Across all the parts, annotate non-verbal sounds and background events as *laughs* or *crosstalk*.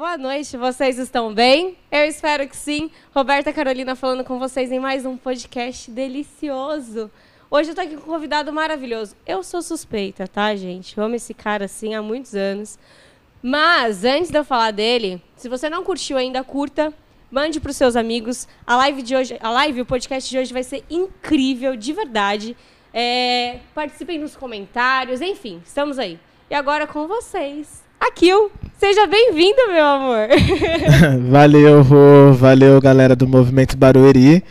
Boa noite, vocês estão bem? Eu espero que sim. Roberta Carolina falando com vocês em mais um podcast delicioso. Hoje eu tô aqui com um convidado maravilhoso. Eu sou suspeita, tá, gente? Eu amo esse cara assim há muitos anos. Mas antes de eu falar dele, se você não curtiu ainda, curta, mande para os seus amigos. A live de hoje, a live, o podcast de hoje vai ser incrível, de verdade. É, participem nos comentários, enfim, estamos aí. E agora com vocês, Akil. Seja bem-vindo, meu amor. *laughs* valeu, Rô. Valeu, galera do Movimento Barueri.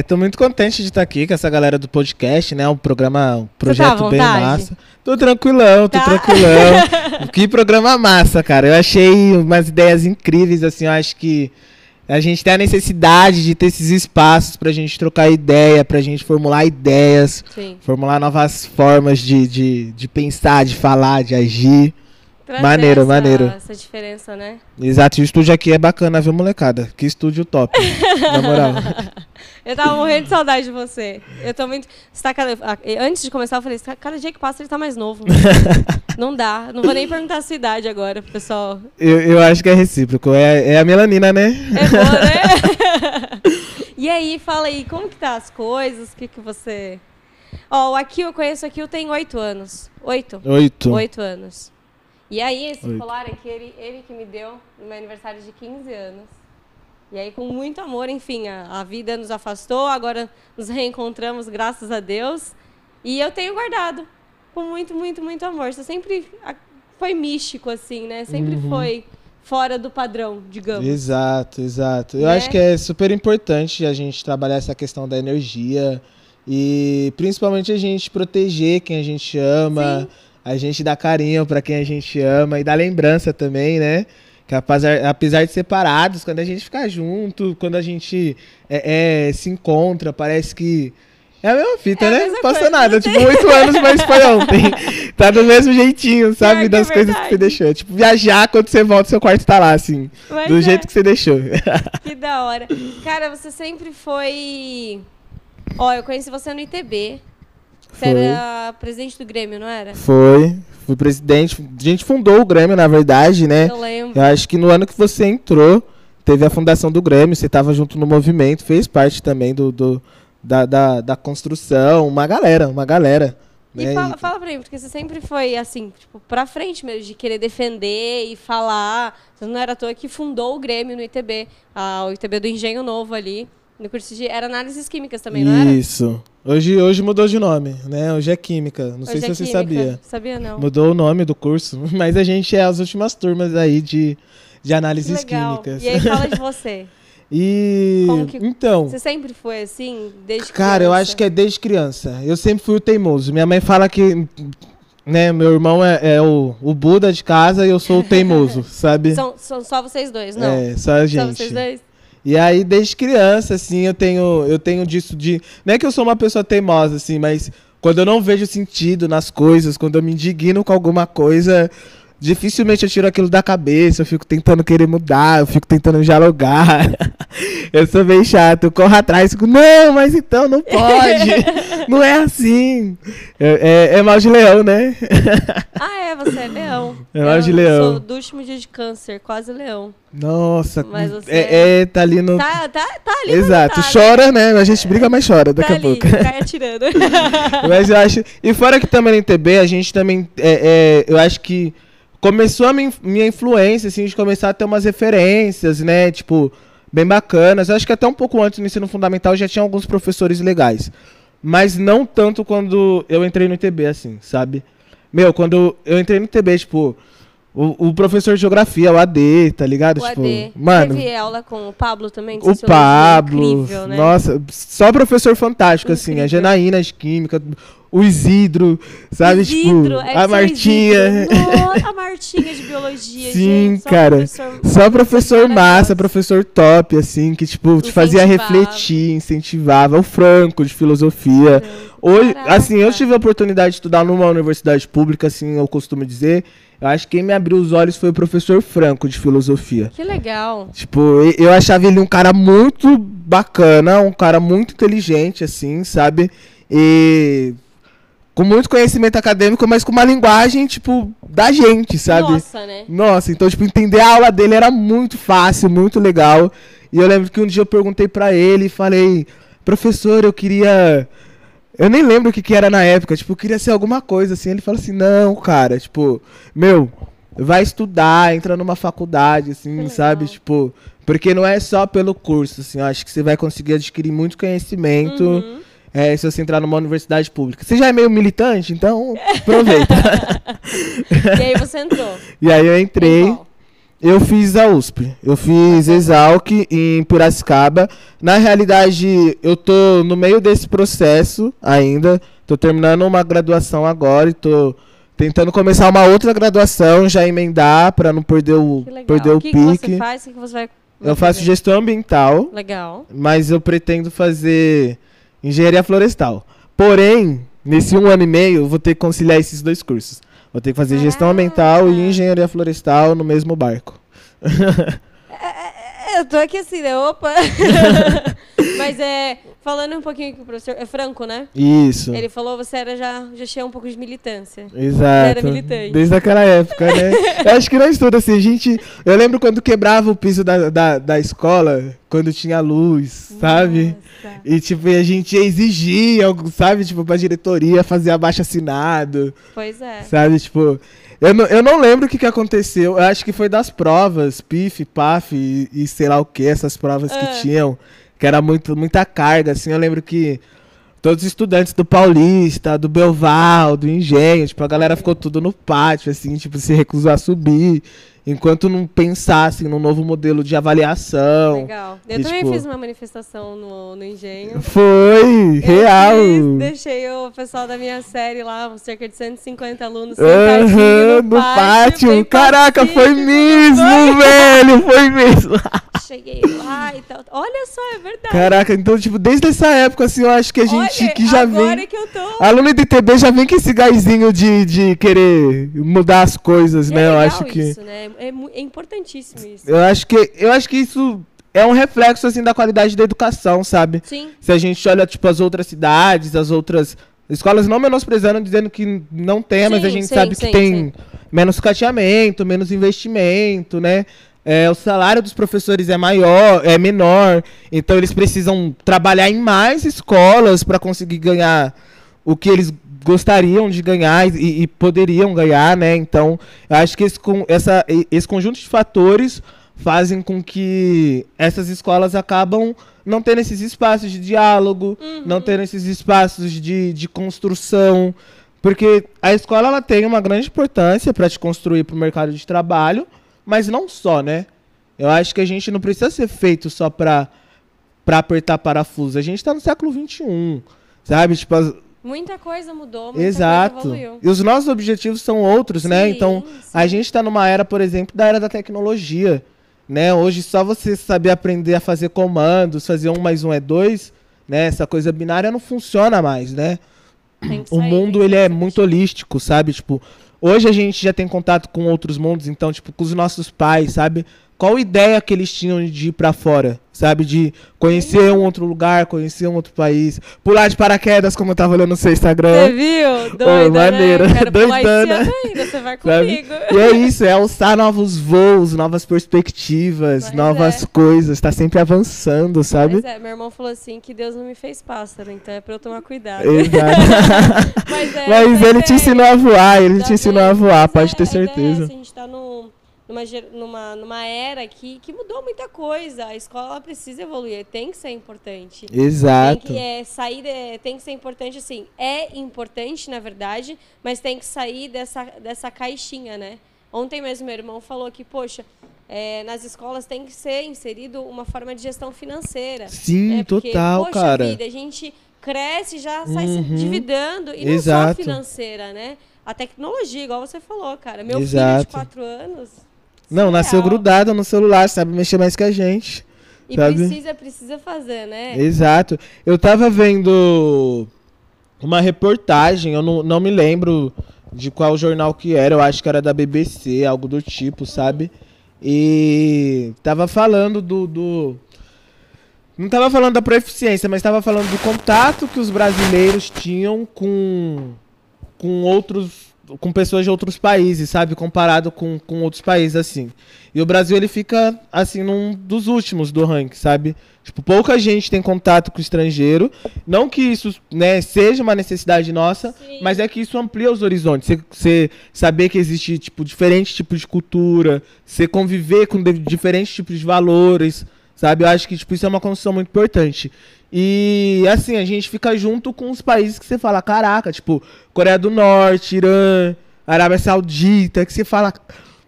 Estou é, muito contente de estar aqui com essa galera do podcast, né? Um programa, um projeto tá bem massa. Tô tranquilão, tô tá? tranquilão. *laughs* que programa massa, cara. Eu achei umas ideias incríveis, assim, eu acho que a gente tem a necessidade de ter esses espaços para a gente trocar ideia, para a gente formular ideias, Sim. formular novas formas de, de, de pensar, de falar, de agir. Trazer maneiro, essa, maneiro. Essa diferença, né? Exato, e o estúdio aqui é bacana, viu, molecada? Que estúdio top, na moral. *laughs* eu tava morrendo de saudade de você. Eu tô muito. Você tá cada... Antes de começar, eu falei: cada dia que passa ele tá mais novo. *laughs* não dá. Não vou nem perguntar a sua idade agora, pessoal. Eu, eu acho que é recíproco. É, é a melanina, né? É boa, né? *laughs* e aí, fala aí, como que tá as coisas? O que, que você. Ó, oh, aqui eu conheço aqui, eu tenho oito anos. Oito? Oito. Oito anos. E aí, esse Oito. colar aqui, ele, ele que me deu no meu aniversário de 15 anos. E aí, com muito amor, enfim, a, a vida nos afastou, agora nos reencontramos, graças a Deus. E eu tenho guardado com muito, muito, muito amor. Isso sempre foi místico, assim, né? Sempre uhum. foi fora do padrão, digamos. Exato, exato. Eu né? acho que é super importante a gente trabalhar essa questão da energia e principalmente a gente proteger quem a gente ama. Sim a gente dá carinho para quem a gente ama e dá lembrança também, né? Que apesar, apesar de separados, quando a gente fica junto, quando a gente é, é, se encontra, parece que. É a mesma fita, é né? Não passa nada. Tipo, oito anos, mas foi ontem. *laughs* tá do mesmo jeitinho, sabe? das é coisas que você deixou. Tipo, viajar, quando você volta, seu quarto tá lá, assim. Mas do é. jeito que você deixou. Que da hora. Cara, você sempre foi. Ó, eu conheci você no ITB. Você Foi. era presidente do Grêmio, não era? Foi. Fui presidente. A gente fundou o Grêmio, na verdade, né? Eu lembro. Eu acho que no ano que você entrou, teve a fundação do Grêmio, você estava junto no movimento, fez parte também do, do da, da, da, construção, uma galera, uma galera. E né? fala, fala pra mim, porque você sempre foi assim, tipo, pra frente mesmo, de querer defender e falar. Você não era à toa que fundou o Grêmio no ITB, o ITB do Engenho Novo ali. No curso de. Era análises químicas também, não era? Isso. Hoje, hoje mudou de nome, né? Hoje é Química. Não hoje sei é se você química. sabia. Sabia, não. Mudou o nome do curso, *laughs* mas a gente é as últimas turmas aí de, de análises químicas. E aí fala de *laughs* você. E. Que... Então. Você sempre foi assim, desde Cara, criança? eu acho que é desde criança. Eu sempre fui o teimoso. Minha mãe fala que. Né, meu irmão é, é o, o Buda de casa e eu sou o teimoso, *laughs* sabe? São, são só vocês dois, não? É, só a gente. Só vocês dois? E aí, desde criança, assim, eu tenho, eu tenho disso de. Não é que eu sou uma pessoa teimosa, assim, mas quando eu não vejo sentido nas coisas, quando eu me indigno com alguma coisa, dificilmente eu tiro aquilo da cabeça, eu fico tentando querer mudar, eu fico tentando dialogar. *laughs* eu sou bem chato, eu corro atrás fico, não, mas então não pode. *laughs* não é assim. É, é, é, mal de leão, né? *laughs* ah, é, você é leão. É mal de leão. Eu sou do último dia de câncer, quase leão. Nossa, mas você é, é, tá ali no. Tá, tá, tá ali. Exato, tá, chora, né? A gente briga, mas chora daqui tá a ali, pouco. Cai atirando. mas eu acho. E fora que também no TB, a gente também. É, é, eu acho que começou a minha, minha influência, assim, de começar a ter umas referências, né? Tipo, bem bacanas. Eu acho que até um pouco antes no ensino fundamental já tinha alguns professores legais. Mas não tanto quando eu entrei no ITB, assim, sabe? Meu, quando eu entrei no ITB, tipo, o, o, professor de geografia, o AD, tá ligado? O tipo, AD. Mano. Teve aula com o Pablo também? o Pablo. Incrível, né? Nossa, só professor fantástico, incrível. assim. A Janaína de Química, o Isidro, sabe? Isidro, tipo, é a Martinha. *laughs* Nossa, a Martinha de biologia, Sim, gente. Só cara. Professor, só professor massa, professor top, assim, que, tipo, te fazia refletir, incentivava. O Franco, de filosofia. Hoje, assim, eu tive a oportunidade de estudar numa universidade pública, assim, eu costumo dizer. Eu acho que quem me abriu os olhos foi o professor Franco, de filosofia. Que legal. Tipo, eu achava ele um cara muito bacana, um cara muito inteligente, assim, sabe? E com muito conhecimento acadêmico, mas com uma linguagem, tipo, da gente, sabe? Nossa, né? Nossa, então, tipo, entender a aula dele era muito fácil, muito legal. E eu lembro que um dia eu perguntei para ele e falei, professor, eu queria. Eu nem lembro o que, que era na época, tipo, eu queria ser alguma coisa assim. Ele falou assim: não, cara, tipo, meu, vai estudar, entra numa faculdade, assim, sabe? Tipo, porque não é só pelo curso, assim, eu acho que você vai conseguir adquirir muito conhecimento. Uhum. É, se você entrar numa universidade pública. Você já é meio militante, então aproveita. *laughs* e aí você entrou? E aí eu entrei. Eu fiz a USP. Eu fiz Exalc em Piracicaba. Na realidade, eu tô no meio desse processo ainda. Tô terminando uma graduação agora e tô tentando começar uma outra graduação, já emendar para não perder o, perder o, o que pique. Que você faz? O que você vai eu faço gestão ambiental. Legal. Mas eu pretendo fazer engenharia florestal. Porém, nesse um ano e meio, eu vou ter que conciliar esses dois cursos. Vou ter que fazer gestão ambiental e engenharia florestal no mesmo barco. *laughs* É, é, é, eu tô aqui assim, né? Opa! *laughs* Mas é. Falando um pouquinho com o professor. É Franco, né? Isso. Ele falou você era já, já tinha um pouco de militância. Exato. era militante. Desde aquela época, né? *laughs* eu acho que nós todos, assim, a gente. Eu lembro quando quebrava o piso da, da, da escola, quando tinha luz, Nossa. sabe? E, tipo, a gente exigia, sabe? Tipo, pra diretoria fazer abaixo assinado. Pois é. Sabe? Tipo. Eu não, eu não lembro o que, que aconteceu. Eu acho que foi das provas, PIF, PAF e, e sei lá o que, essas provas que ah. tinham que era muito, muita carga, assim. Eu lembro que todos os estudantes do Paulista, do Belval, do Engenho, tipo, a galera ficou tudo no pátio, assim, tipo, se recusou a subir enquanto não pensassem num novo modelo de avaliação. Legal. Eu e, também tipo, fiz uma manifestação no, no Engenho. Foi, real. Fiz, deixei o pessoal da minha série lá, cerca de 150 alunos sentadinhos uhum, no, no pátio. pátio. Caraca, foi mesmo, velho, foi mesmo. *laughs* Cheguei lá e tal. Olha só, é verdade. Caraca, então, tipo, desde essa época, assim, eu acho que a gente Olha, que já vem... Que eu tô... Aluno de TB já vem com esse gásinho de, de querer mudar as coisas, é né? Eu acho que... Isso, né? É, é importantíssimo isso. Eu acho que, eu acho que isso é um reflexo assim da qualidade da educação, sabe? Sim. Se a gente olha tipo as outras cidades, as outras escolas não menosprezando dizendo que não tem, sim, mas a gente sim, sabe sim, que tem menos cateamento, menos investimento, né? É, o salário dos professores é maior, é menor, então eles precisam trabalhar em mais escolas para conseguir ganhar o que eles gostariam de ganhar e, e, poderiam ganhar, né? Então, eu acho que esse, essa, esse conjunto de fatores fazem com que essas escolas acabam não tendo esses espaços de diálogo, uhum. não tendo esses espaços de, de construção, porque a escola ela tem uma grande importância para te construir para o mercado de trabalho, mas não só, né? Eu acho que a gente não precisa ser feito só para para apertar parafuso. A gente está no século 21, sabe? Tipo, Muita coisa mudou, muita Exato. coisa evoluiu. E os nossos objetivos são outros, né? sim, né? Então, sim. a gente está numa era, por exemplo, da era da tecnologia. Né? Hoje, só você saber aprender a fazer comandos, fazer um mais um é dois, né? Essa coisa binária não funciona mais, né? o mundo, ele é muito holístico, sabe? Tipo, hoje a gente já tem contato com outros mundos, então, tipo, com os nossos pais, sabe? Qual ideia que eles tinham de ir para fora? Sabe? De conhecer um outro lugar, conhecer um outro país, pular de paraquedas, como eu tava olhando no seu Instagram. Você viu? Doida, oh, maneira. Né? Doidana. Ainda, você vai comigo. E é isso, é alçar novos voos, novas perspectivas, Mas novas é. coisas, tá sempre avançando, sabe? Mas é, meu irmão falou assim que Deus não me fez pássaro, então é pra eu tomar cuidado. Exato. *laughs* Mas, é, Mas ele te é. ensinou a voar, ele te ensinou a voar, pode ter certeza. É, assim, a gente tá numa, numa, numa era que, que mudou muita coisa. A escola precisa evoluir, tem que ser importante. Exato. Tem que é, sair, tem que ser importante, assim, é importante, na verdade, mas tem que sair dessa, dessa caixinha, né? Ontem mesmo meu irmão falou que, poxa, é, nas escolas tem que ser inserido uma forma de gestão financeira. Sim, né? Porque, total, poxa cara. Vida, a gente cresce já sai uhum. se dividindo e Exato. não só financeira, né? A tecnologia, igual você falou, cara. Meu Exato. filho de quatro anos, não, nasceu grudado no celular, sabe mexer mais que a gente. E sabe? precisa, precisa fazer, né? Exato. Eu tava vendo uma reportagem, eu não, não me lembro de qual jornal que era, eu acho que era da BBC, algo do tipo, sabe? E tava falando do, do não tava falando da proficiência, mas tava falando do contato que os brasileiros tinham com com outros com pessoas de outros países, sabe? Comparado com, com outros países, assim. E o Brasil, ele fica, assim, num dos últimos do ranking, sabe? Tipo, pouca gente tem contato com o estrangeiro. Não que isso, né, seja uma necessidade nossa, Sim. mas é que isso amplia os horizontes. Você saber que existe, tipo, diferentes tipos de cultura, você conviver com diferentes tipos de valores, sabe? Eu acho que, tipo, isso é uma construção muito importante. E assim, a gente fica junto com os países que você fala, caraca, tipo, Coreia do Norte, Irã, Arábia Saudita, que você fala,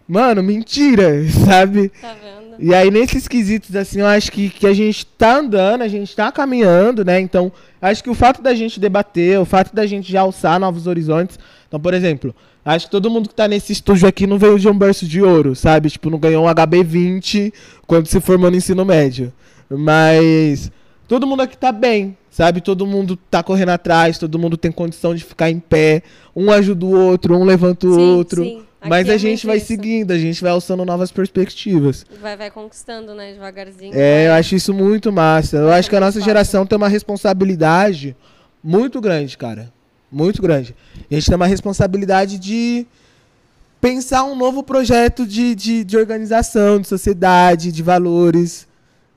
mano, mentira, *laughs* sabe? Tá vendo? E aí, nesses quesitos, assim, eu acho que, que a gente tá andando, a gente tá caminhando, né? Então, acho que o fato da gente debater, o fato da gente já alçar novos horizontes. Então, por exemplo, acho que todo mundo que tá nesse estúdio aqui não veio de um berço de ouro, sabe? Tipo, não ganhou um HB20 quando se formou no ensino médio. Mas todo mundo aqui tá bem, sabe? Todo mundo tá correndo atrás, todo mundo tem condição de ficar em pé, um ajuda o outro, um levanta o sim, outro. Sim. Mas a é gente vai isso. seguindo, a gente vai alçando novas perspectivas. Vai, vai conquistando, né, devagarzinho. É, vai. eu acho isso muito massa. Eu acho que a nossa fácil. geração tem uma responsabilidade muito grande, cara. Muito grande. A gente tem uma responsabilidade de pensar um novo projeto de, de, de organização, de sociedade, de valores.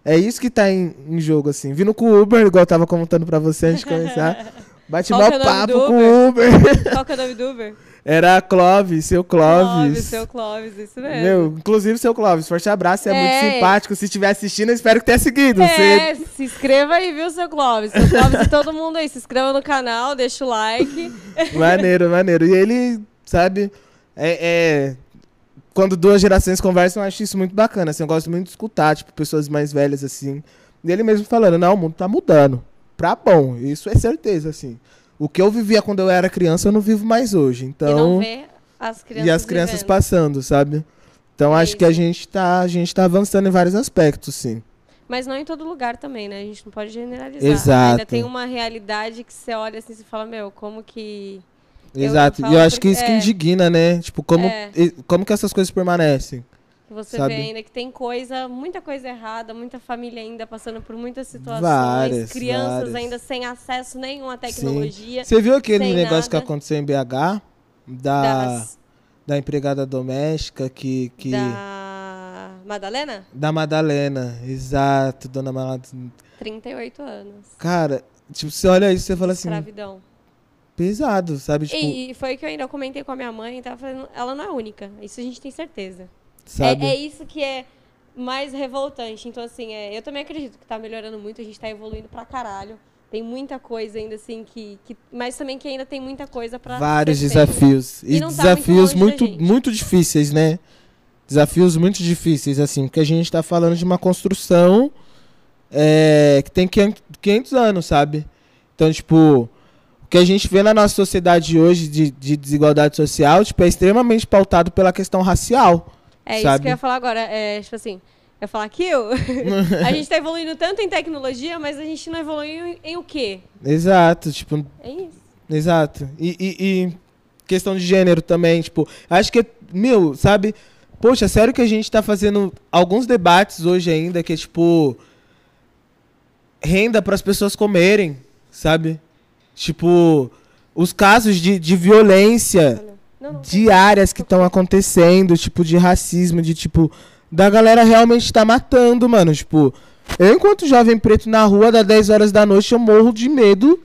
É isso que tá em, em, jogo, assim. Vindo com o Uber, igual eu tava contando pra você antes de *laughs* começar. Bate mal é papo com o Uber. *laughs* Qual que é o nome do Uber? Era Clóvis, seu Clóvis. Clóvis, seu Clóvis, isso mesmo. Meu, inclusive seu Clóvis, forte abraço, você é, é muito simpático. Se estiver assistindo, espero que tenha seguido. É, você... se inscreva aí, viu, seu Clóvis. Seu Clóvis e todo mundo aí, se inscreva no canal, deixa o like. Maneiro, maneiro. E ele, sabe, é, é quando duas gerações conversam, eu acho isso muito bacana. Assim, eu gosto muito de escutar, tipo, pessoas mais velhas, assim. E ele mesmo falando, não, o mundo tá mudando. Pra bom. Isso é certeza, assim. O que eu vivia quando eu era criança, eu não vivo mais hoje. Então. E não vê as crianças. E as crianças vivendo. passando, sabe? Então acho isso. que a gente, tá, a gente tá avançando em vários aspectos, sim. Mas não em todo lugar também, né? A gente não pode generalizar. Exato. Ainda tem uma realidade que você olha assim e fala, meu, como que Exato. Eu e eu acho que isso que é. indigna, né? Tipo, como, é. como que essas coisas permanecem? Você sabe? vê ainda que tem coisa, muita coisa errada, muita família ainda passando por muitas situações, várias, crianças várias. ainda sem acesso nenhum à tecnologia. Sim. Você viu aquele negócio nada. que aconteceu em BH? Da, das... da empregada doméstica que, que. Da Madalena? Da Madalena, exato, dona Madalena. 38 anos. Cara, tipo, você olha isso e você fala assim. Escravidão pesado, sabe? Tipo... E foi que eu ainda comentei com a minha mãe, tava falando, ela não é única. Isso a gente tem certeza. Sabe? É, é isso que é mais revoltante. Então, assim, é, eu também acredito que está melhorando muito, a gente está evoluindo pra caralho. Tem muita coisa ainda, assim, que, que. Mas também que ainda tem muita coisa para. Vários desafios. E, e tá desafios muito, muito, muito difíceis, né? Desafios muito difíceis, assim, porque a gente está falando de uma construção é, que tem 500 anos, sabe? Então, tipo, que a gente vê na nossa sociedade hoje de, de desigualdade social, tipo, é extremamente pautado pela questão racial. É sabe? isso que eu ia falar agora. É, tipo assim, eu ia falar que eu, *laughs* a gente está evoluindo tanto em tecnologia, mas a gente não evoluiu em, em o quê? Exato, tipo. É isso. Exato. E, e, e, questão de gênero também, tipo, acho que, meu, sabe? Poxa, sério que a gente está fazendo alguns debates hoje ainda que é tipo renda para as pessoas comerem, sabe? Tipo, os casos de, de violência não, não, diárias que estão acontecendo, tipo, de racismo, de tipo, da galera realmente tá matando, mano. Tipo, eu, enquanto jovem preto na rua, das 10 horas da noite, eu morro de medo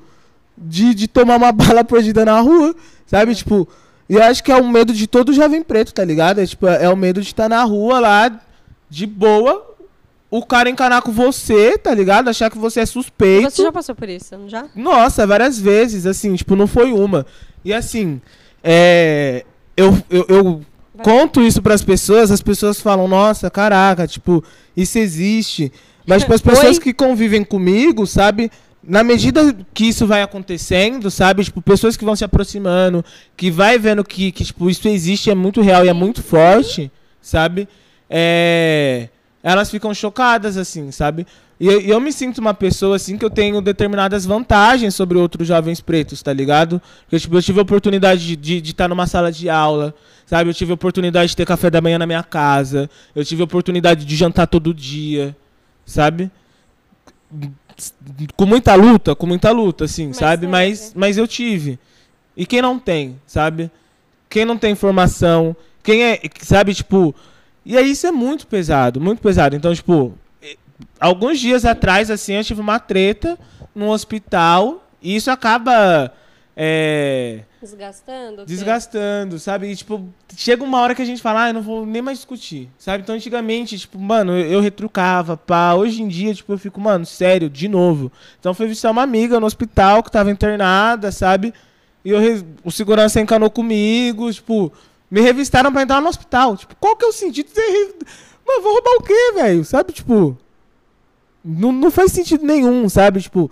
de, de tomar uma *laughs* bala perdida na rua, sabe? É. Tipo, e eu acho que é o medo de todo jovem preto, tá ligado? É, tipo, é o medo de estar tá na rua lá, de boa, o cara encanar com você, tá ligado? Achar que você é suspeito. Você já passou por isso, não já? Nossa, várias vezes, assim, tipo, não foi uma. E assim, é, eu, eu, eu conto isso para as pessoas, as pessoas falam, nossa, caraca, tipo, isso existe. Mas tipo, as *laughs* pessoas que convivem comigo, sabe? Na medida que isso vai acontecendo, sabe? Tipo, pessoas que vão se aproximando, que vai vendo que, que tipo, isso existe, é muito real e é muito forte, sabe? É elas ficam chocadas, assim, sabe? E eu, eu, me sinto uma pessoa, assim, que eu tenho determinadas vantagens sobre outros jovens pretos, tá ligado? Porque, tipo, eu tive a oportunidade de estar numa sala de aula, sabe? Eu tive a oportunidade de ter café da manhã na minha casa. Eu tive a oportunidade de jantar todo dia, sabe? Com muita luta, com muita luta, assim, mas sabe? Mas, mas eu tive. E quem não tem, sabe? Quem não tem informação, quem é, sabe, tipo. E aí isso é muito pesado, muito pesado. Então, tipo, alguns dias atrás, assim, eu tive uma treta no hospital e isso acaba. É, desgastando? Desgastando, sabe? E, tipo, chega uma hora que a gente fala, ah, eu não vou nem mais discutir, sabe? Então, antigamente, tipo, mano, eu, eu retrucava, pá. Hoje em dia, tipo, eu fico, mano, sério, de novo. Então, foi visitar uma amiga no hospital que tava internada, sabe? E eu, o segurança encanou comigo, tipo, me revistaram pra entrar no hospital. Tipo, qual que é o sentido de ter. Mano, vou roubar o quê, velho? Sabe, tipo. Não, não faz sentido nenhum, sabe? Tipo.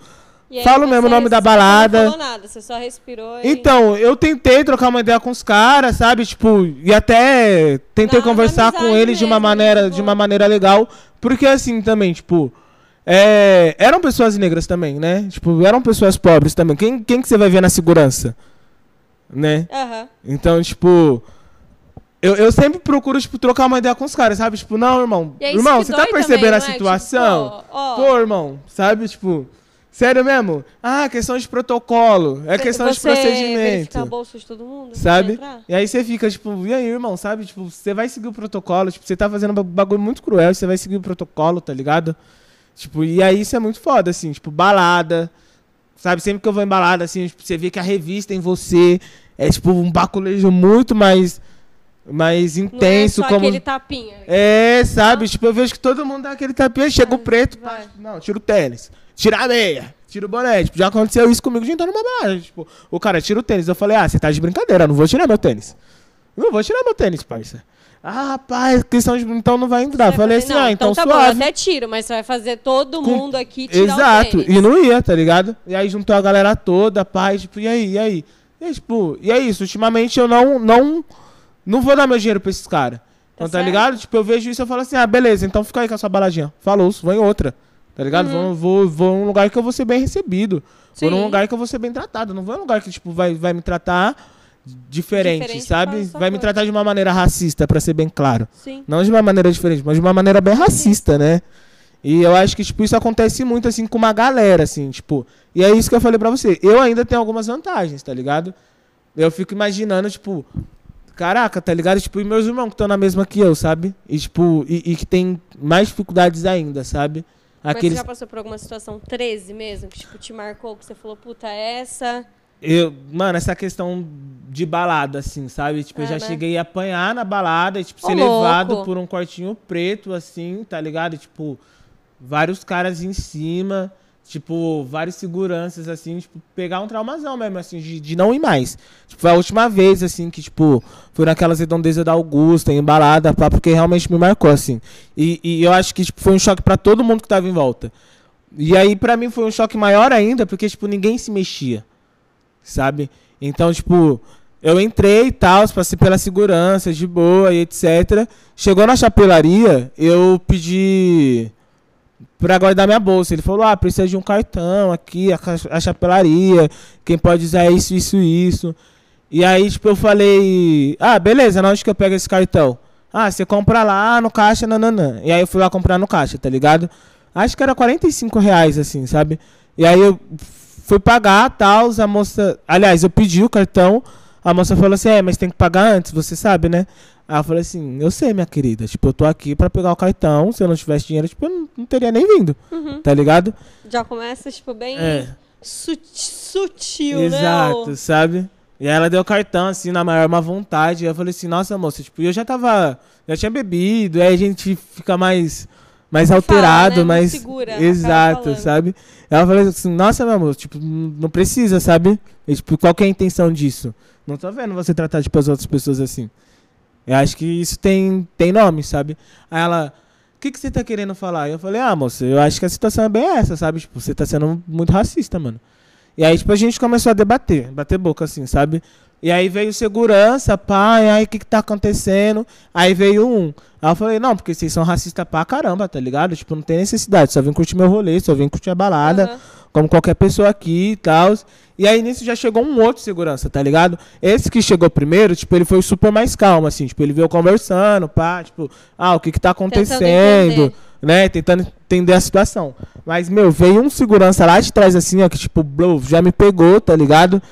Falo mesmo o nome da balada. Não falou nada, você só respirou e... Então, eu tentei trocar uma ideia com os caras, sabe? Tipo, e até tentei conversar com eles de uma maneira, tipo... de uma maneira legal, porque assim também, tipo, é, eram pessoas negras também, né? Tipo, eram pessoas pobres também. Quem, quem que você vai ver na segurança? Né? Uhum. Então, tipo, eu, eu sempre procuro, tipo, trocar uma ideia com os caras, sabe? Tipo, não, irmão. É irmão, você tá percebendo também, a situação? É? Tipo, ó, ó. Pô, irmão, sabe? Tipo, sério mesmo? Ah, questão de protocolo. É questão você de procedimento. a bolsa de todo mundo? Sabe? E aí você fica, tipo, e aí, irmão, sabe? Tipo, você vai seguir o protocolo. Tipo, você tá fazendo um bagulho muito cruel, você vai seguir o protocolo, tá ligado? Tipo, e aí isso é muito foda, assim, tipo, balada. Sabe, sempre que eu vou em balada, assim, tipo, você vê que a revista em você é, tipo, um baculejo muito mais mais intenso. Não é só como... aquele tapinha. É, sabe? Tipo, eu vejo que todo mundo dá aquele tapinha, chega o preto, pá, não, tira o tênis, tira a meia, tira o boné. Tipo, já aconteceu isso comigo de entrar numa balada. Tipo, o cara tira o tênis. Eu falei, ah, você tá de brincadeira, não vou tirar meu tênis. Não vou tirar meu tênis, parça. Ah, rapaz, questão de. Então não vai entrar. Você Falei assim, não, ah, então, então tá suave. bom, até tiro, mas você vai fazer todo Com... mundo aqui tirar Exato, e não ia, tá ligado? E aí juntou a galera toda, pai, tipo, e aí, e aí? E, tipo, e é isso, ultimamente eu não, não, não vou dar meu dinheiro pra esses caras. Tá então, tá, tá ligado? Tipo, eu vejo isso e eu falo assim, ah, beleza, então fica aí com a sua baladinha. Falou, vou em outra. Tá ligado? Uhum. Vou, vou, vou em um lugar que eu vou ser bem recebido. Sim. Vou num lugar que eu vou ser bem tratado. Não vou em um lugar que, tipo, vai, vai me tratar diferente, diferente sabe? Vai me tratar de uma maneira racista, para ser bem claro. Sim. Não de uma maneira diferente, mas de uma maneira bem racista, né? E eu acho que, tipo, isso acontece muito, assim, com uma galera, assim, tipo... E é isso que eu falei pra você. Eu ainda tenho algumas vantagens, tá ligado? Eu fico imaginando, tipo... Caraca, tá ligado? Tipo, e meus irmãos que estão na mesma que eu, sabe? E, tipo, e, e, que tem mais dificuldades ainda, sabe? Aqueles... Mas você já passou por alguma situação 13 mesmo? Que, tipo, te marcou, que você falou, puta, essa... Eu, mano, essa questão de balada, assim, sabe? Tipo, é, eu já né? cheguei a apanhar na balada e, tipo, ser louco. levado por um cortinho preto, assim, tá ligado? Tipo, vários caras em cima, tipo, vários seguranças, assim, tipo, pegar um traumazão mesmo, assim, de, de não ir mais. Tipo, foi a última vez, assim, que, tipo, foi naquelas redondezas da Augusta, em balada, pá, porque realmente me marcou, assim. E, e eu acho que, tipo, foi um choque para todo mundo que tava em volta. E aí, para mim, foi um choque maior ainda, porque, tipo, ninguém se mexia sabe? Então, tipo, eu entrei e tal, passei pela segurança, de boa e etc. Chegou na chapelaria, eu pedi pra guardar minha bolsa. Ele falou, ah, precisa de um cartão aqui, a, a chapelaria, quem pode usar isso, isso, isso. E aí, tipo, eu falei, ah, beleza, onde que eu pego esse cartão? Ah, você compra lá no caixa, nananã. E aí eu fui lá comprar no caixa, tá ligado? Acho que era 45 reais, assim, sabe? E aí eu fui pagar, tal, a moça. Aliás, eu pedi o cartão, a moça falou assim, é, mas tem que pagar antes, você sabe, né? Aí eu falei assim, eu sei, minha querida, tipo, eu tô aqui pra pegar o cartão, se eu não tivesse dinheiro, tipo, eu não, não teria nem vindo, uhum. tá ligado? Já começa, tipo, bem é. sutil, né, Exato, né? sabe? E aí ela deu o cartão, assim, na maior má vontade, eu falei assim, nossa, moça, tipo, eu já tava, já tinha bebido, aí a gente fica mais mais alterado, Fala, né? mais segura, exato, sabe? Ela falou assim: "Nossa, meu amor, tipo, não precisa, sabe? E, tipo, qual é a intenção disso? Não tô vendo você tratar tipo as outras pessoas assim. Eu acho que isso tem tem nome, sabe? Aí ela o que, que você tá querendo falar? Eu falei, ah, moça, eu acho que a situação é bem essa, sabe? Tipo, você tá sendo muito racista, mano. E aí, tipo, a gente começou a debater, bater boca, assim, sabe? E aí veio segurança, pai, aí o que que tá acontecendo? Aí veio um. Aí eu falei, não, porque vocês são racistas pra caramba, tá ligado? Tipo, não tem necessidade, só vim curtir meu rolê, só vim curtir a balada, uhum. Como qualquer pessoa aqui e tal. E aí nisso já chegou um outro segurança, tá ligado? Esse que chegou primeiro, tipo, ele foi super mais calmo, assim, tipo, ele veio conversando, pá, tipo, ah, o que que tá acontecendo, né? Tentando entender a situação. Mas, meu, veio um segurança lá de trás, assim, ó, que, tipo, já me pegou, tá ligado?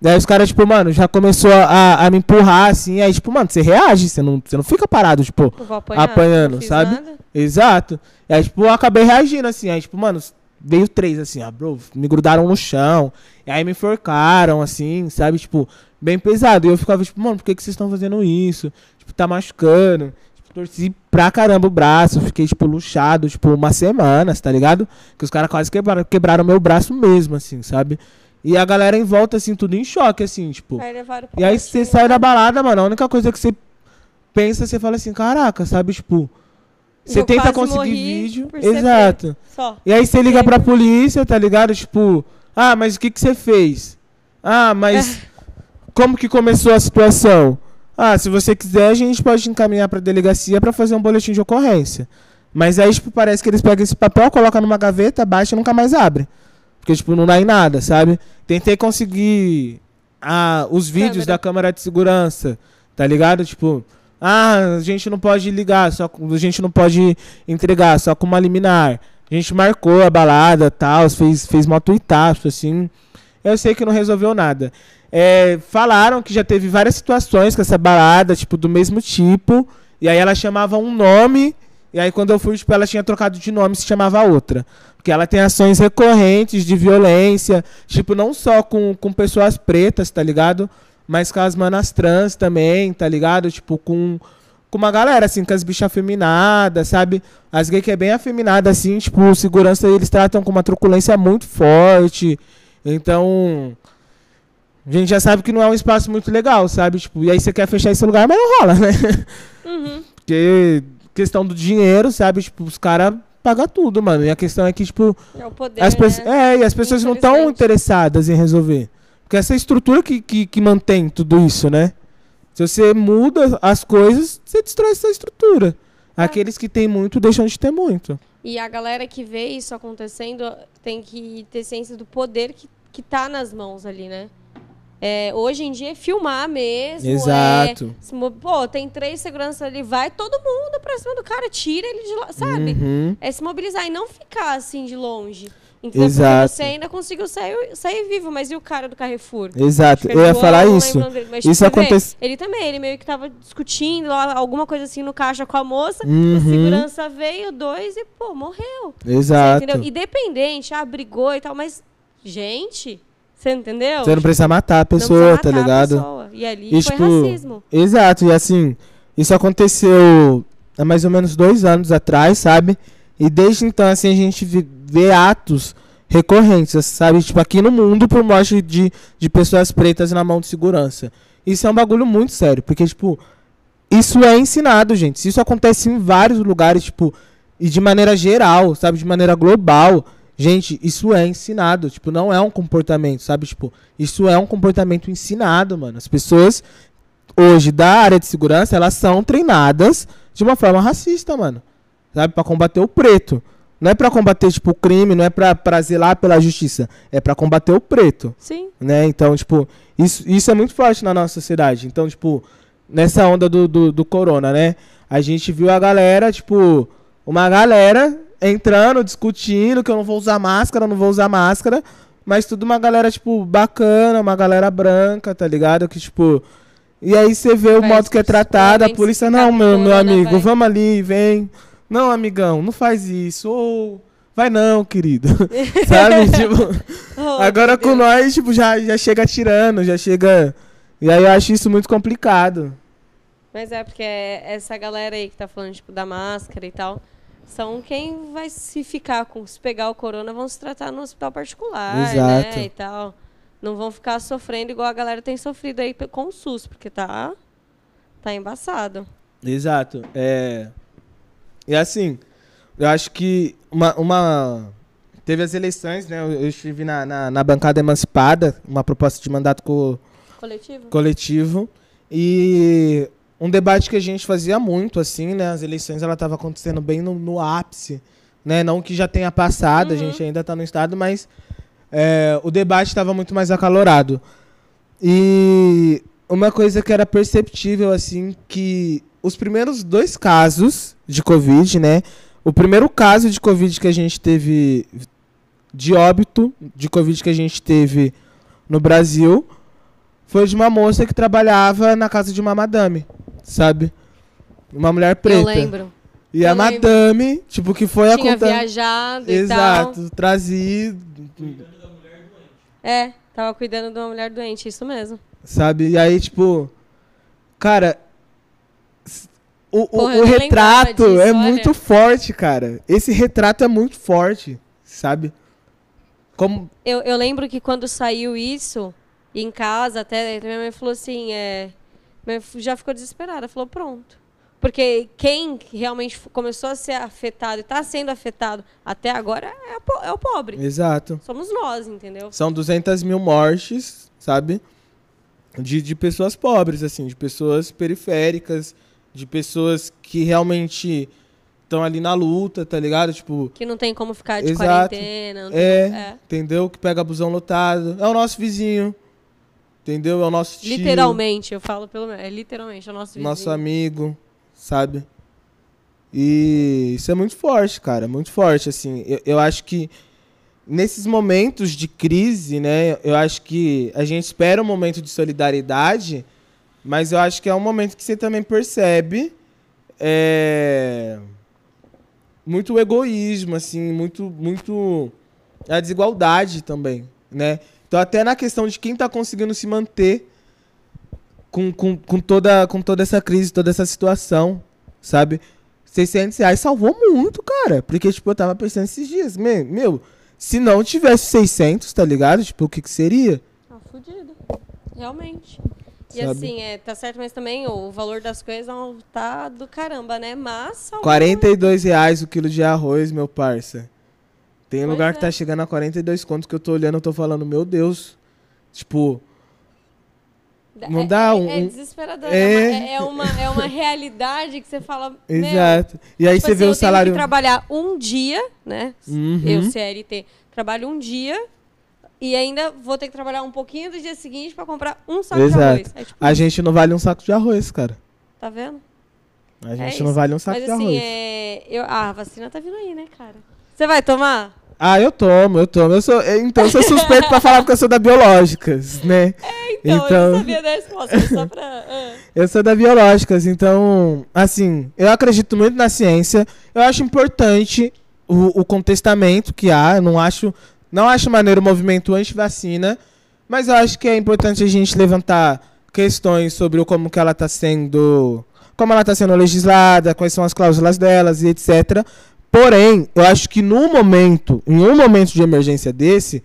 Daí os caras, tipo, mano, já começou a, a me empurrar, assim, aí, tipo, mano, você reage, você não, você não fica parado, tipo, apanhar, apanhando, sabe? Nada. Exato. E aí, tipo, eu acabei reagindo, assim, aí, tipo, mano, veio três, assim, ó, bro, me grudaram no chão, e aí me enforcaram, assim, sabe, tipo, bem pesado. E eu ficava, tipo, mano, por que, que vocês estão fazendo isso? Tipo, tá machucando. Tipo, torci pra caramba o braço, fiquei, tipo, luxado, tipo, uma semana, tá ligado? Que os caras quase quebraram, quebraram meu braço mesmo, assim, sabe? E a galera em volta, assim, tudo em choque, assim, tipo. Aí e aí você sai da balada, mano, a única coisa que você pensa, você fala assim, caraca, sabe, tipo. Você tenta conseguir vídeo. Exato. E aí você liga pra polícia, tá ligado? Tipo, ah, mas o que que você fez? Ah, mas como que começou a situação? Ah, se você quiser, a gente pode encaminhar pra delegacia para fazer um boletim de ocorrência. Mas aí, tipo, parece que eles pegam esse papel, colocam numa gaveta, baixa e nunca mais abre. Porque, tipo, não dá em nada, sabe? Tentei conseguir ah, os vídeos câmera. da câmera de segurança, tá ligado? Tipo, ah, a gente não pode ligar, só a gente não pode entregar, só com uma liminar. A gente marcou a balada, tal, fez fez mó tuitaço, assim. Eu sei que não resolveu nada. É, falaram que já teve várias situações com essa balada, tipo, do mesmo tipo. E aí ela chamava um nome e aí quando eu fui, tipo, ela tinha trocado de nome se chamava outra. Porque ela tem ações recorrentes de violência, tipo, não só com, com pessoas pretas, tá ligado? Mas com as manas trans também, tá ligado? Tipo, com, com uma galera, assim, com as bichas afeminadas, sabe? As gays que é bem afeminada, assim, tipo, segurança eles tratam com uma truculência muito forte. Então, a gente já sabe que não é um espaço muito legal, sabe? Tipo, e aí você quer fechar esse lugar, mas não rola, né? Uhum. *laughs* Porque questão do dinheiro, sabe? Tipo, os caras pagam tudo, mano. E a questão é que, tipo. É o poder. As né? É, e as pessoas não estão interessadas em resolver. Porque essa estrutura que, que, que mantém tudo isso, né? Se você muda as coisas, você destrói essa estrutura. É. Aqueles que têm muito deixam de ter muito. E a galera que vê isso acontecendo tem que ter ciência do poder que, que tá nas mãos ali, né? É, hoje em dia é filmar mesmo. Exato. É, pô, tem três seguranças ali, vai todo mundo pra cima do cara, tira ele de lá, sabe? Uhum. É se mobilizar e não ficar assim de longe. Então, Exato. você ainda conseguiu sair, sair vivo, mas e o cara do Carrefour? Exato, eu ia falar isso. Mas, isso acontece. Ele também, ele meio que tava discutindo alguma coisa assim no caixa com a moça, uhum. a segurança veio, dois e, pô, morreu. Exato. Independente, ah, brigou e tal, mas, gente, você entendeu? Você não precisa matar a pessoa, tá ligado? A pessoa. E ali e, foi tipo, racismo. Exato, e assim, isso aconteceu há mais ou menos dois anos atrás, sabe? E desde então, assim, a gente vê atos recorrentes, sabe? Tipo, aqui no mundo por morte de, de pessoas pretas na mão de segurança. Isso é um bagulho muito sério, porque, tipo, isso é ensinado, gente. Isso acontece em vários lugares, tipo, e de maneira geral, sabe? De maneira global. Gente, isso é ensinado, tipo, não é um comportamento, sabe? Tipo, isso é um comportamento ensinado, mano. As pessoas hoje da área de segurança, elas são treinadas de uma forma racista, mano. Sabe? Para combater o preto. Não é para combater, tipo, o crime, não é pra, pra zelar pela justiça. É para combater o preto. Sim. Né? Então, tipo, isso, isso é muito forte na nossa sociedade. Então, tipo, nessa onda do, do, do corona, né? A gente viu a galera, tipo, uma galera entrando, discutindo que eu não vou usar máscara, não vou usar máscara. Mas tudo uma galera, tipo, bacana, uma galera branca, tá ligado? Que, tipo. E aí você vê o modo que é tratado, a polícia, não, meu, meu amigo, vai. vamos ali, vem. Não, amigão, não faz isso. Ou. Vai não, querido. *laughs* Sabe? *laughs* tipo. Oh, agora com nós, tipo, já, já chega tirando, já chega. E aí eu acho isso muito complicado. Mas é, porque essa galera aí que tá falando, tipo, da máscara e tal são quem vai se ficar com se pegar o corona vão se tratar no hospital particular, né, Exato. né, e tal. Não vão ficar sofrendo igual a galera tem sofrido aí com o SUS, porque tá tá embaçado. Exato. É e assim, eu acho que uma, uma teve as eleições, né? Eu, eu estive na, na, na, bancada emancipada, uma proposta de mandato co coletivo. coletivo e um debate que a gente fazia muito, assim, né? As eleições ela estava acontecendo bem no, no, ápice, né? Não que já tenha passado, uhum. a gente ainda está no estado, mas é, o debate estava muito mais acalorado. E uma coisa que era perceptível, assim, que os primeiros dois casos de Covid, né? O primeiro caso de Covid que a gente teve, de óbito de Covid que a gente teve no Brasil, foi de uma moça que trabalhava na casa de uma madame, sabe? Uma mulher preta. Eu lembro. E eu a lembro. madame, tipo, que foi Tinha a contar... viajado Exato, e tal. trazido. É, tava cuidando de uma mulher doente, isso mesmo. Sabe? E aí, tipo, cara, o, Porra, o, o retrato disso, é olha. muito forte, cara. Esse retrato é muito forte, sabe? Como... Eu, eu lembro que quando saiu isso, em casa até, minha mãe falou assim, é, já ficou desesperada, falou, pronto. Porque quem realmente começou a ser afetado e está sendo afetado até agora é, é, o pobre. Exato. Somos nós, entendeu? São 200 mil mortes, sabe? De, de pessoas pobres, assim, de pessoas periféricas, de pessoas que realmente estão ali na luta, tá ligado? Tipo. Que não tem como ficar de exato. quarentena. É, é, entendeu? Que pega busão lotado. É o nosso vizinho. Entendeu? É o nosso tio. Literalmente, eu falo pelo menos. É literalmente, é o nosso vizinho. Nosso amigo sabe? E isso é muito forte, cara, muito forte, assim. Eu, eu acho que nesses momentos de crise, né, eu acho que a gente espera um momento de solidariedade, mas eu acho que é um momento que você também percebe é, muito egoísmo, assim, muito, muito a desigualdade também, né? Então até na questão de quem está conseguindo se manter com, com, com, toda, com toda essa crise, toda essa situação, sabe? 600 reais salvou muito, cara. Porque, tipo, eu tava pensando esses dias, meu, se não tivesse 600, tá ligado? Tipo, o que que seria? Ah, fudido. Realmente. E Sabe? assim, é, tá certo, mas também o valor das coisas tá do caramba, né? Mas. 42 reais o quilo de arroz, meu parça. Tem pois lugar é. que tá chegando a 42 contos que eu tô olhando, eu tô falando, meu Deus. Tipo, não é, dá é, um. É desesperador. É, é, é, uma, é uma *laughs* realidade que você fala. Exato. E aí tipo você assim, vê o salário. Eu tenho que trabalhar um dia, né? Uhum. Eu, CLT, trabalho um dia e ainda vou ter que trabalhar um pouquinho do dia seguinte para comprar um saco Exato. de arroz. É, tipo, a gente não vale um saco de arroz, cara. Tá vendo? A gente não vale um saco Mas, de assim, arroz. É... Eu... Ah, a vacina tá vindo aí, né, cara? Você vai tomar? Ah, eu tomo, eu tomo. Eu sou, então, eu sou suspeito pra falar porque eu sou da Biológicas, né? *laughs* É, então, então... eu não sabia da resposta, só pra... Uh. Eu sou da Biológicas, então, assim, eu acredito muito na ciência. Eu acho importante o, o contestamento que há. Eu não acho, não acho maneiro o movimento anti-vacina, mas eu acho que é importante a gente levantar questões sobre como que ela está sendo... Como ela está sendo legislada, quais são as cláusulas delas e etc., Porém, eu acho que no momento, em um momento de emergência desse,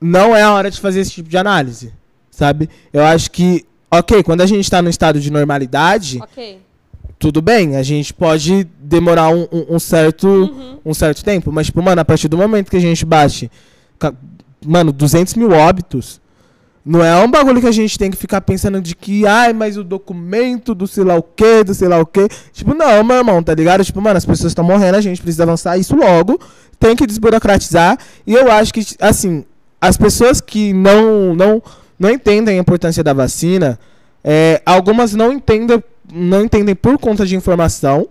não é a hora de fazer esse tipo de análise, sabe? Eu acho que, ok, quando a gente está no estado de normalidade, okay. Tudo bem, a gente pode demorar um, um, um certo, uhum. um certo tempo, mas, tipo, mano, a partir do momento que a gente bate, mano, 200 mil óbitos, não é um bagulho que a gente tem que ficar pensando de que, ai, mas o documento do sei lá o quê, do sei lá o quê. Tipo, não, meu irmão, tá ligado? Tipo, mano, as pessoas estão morrendo, a gente precisa avançar isso logo. Tem que desburocratizar. E eu acho que, assim, as pessoas que não, não, não entendem a importância da vacina, é, algumas não entendem, não entendem por conta de informação.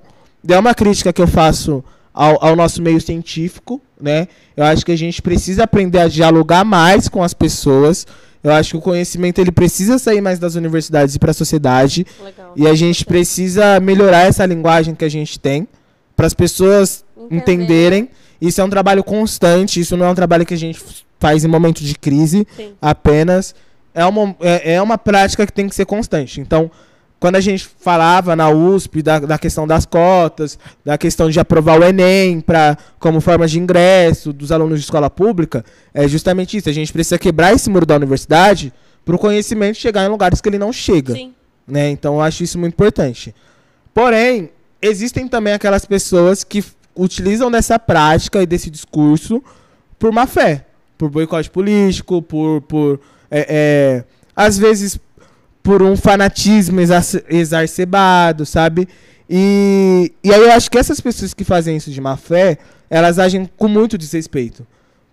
É uma crítica que eu faço ao, ao nosso meio científico, né? Eu acho que a gente precisa aprender a dialogar mais com as pessoas eu acho que o conhecimento ele precisa sair mais das universidades e para a sociedade. Legal. E a gente precisa melhorar essa linguagem que a gente tem para as pessoas Entender. entenderem. Isso é um trabalho constante, isso não é um trabalho que a gente faz em momento de crise Sim. apenas. É uma, é, é uma prática que tem que ser constante. Então, quando a gente falava na USP da, da questão das cotas, da questão de aprovar o Enem pra, como forma de ingresso dos alunos de escola pública, é justamente isso. A gente precisa quebrar esse muro da universidade para o conhecimento chegar em lugares que ele não chega. Sim. Né? Então eu acho isso muito importante. Porém, existem também aquelas pessoas que utilizam dessa prática e desse discurso por má fé, por boicote político, por, por é, é, às vezes por um fanatismo exacerbado, sabe? E, e aí eu acho que essas pessoas que fazem isso de má fé, elas agem com muito desrespeito.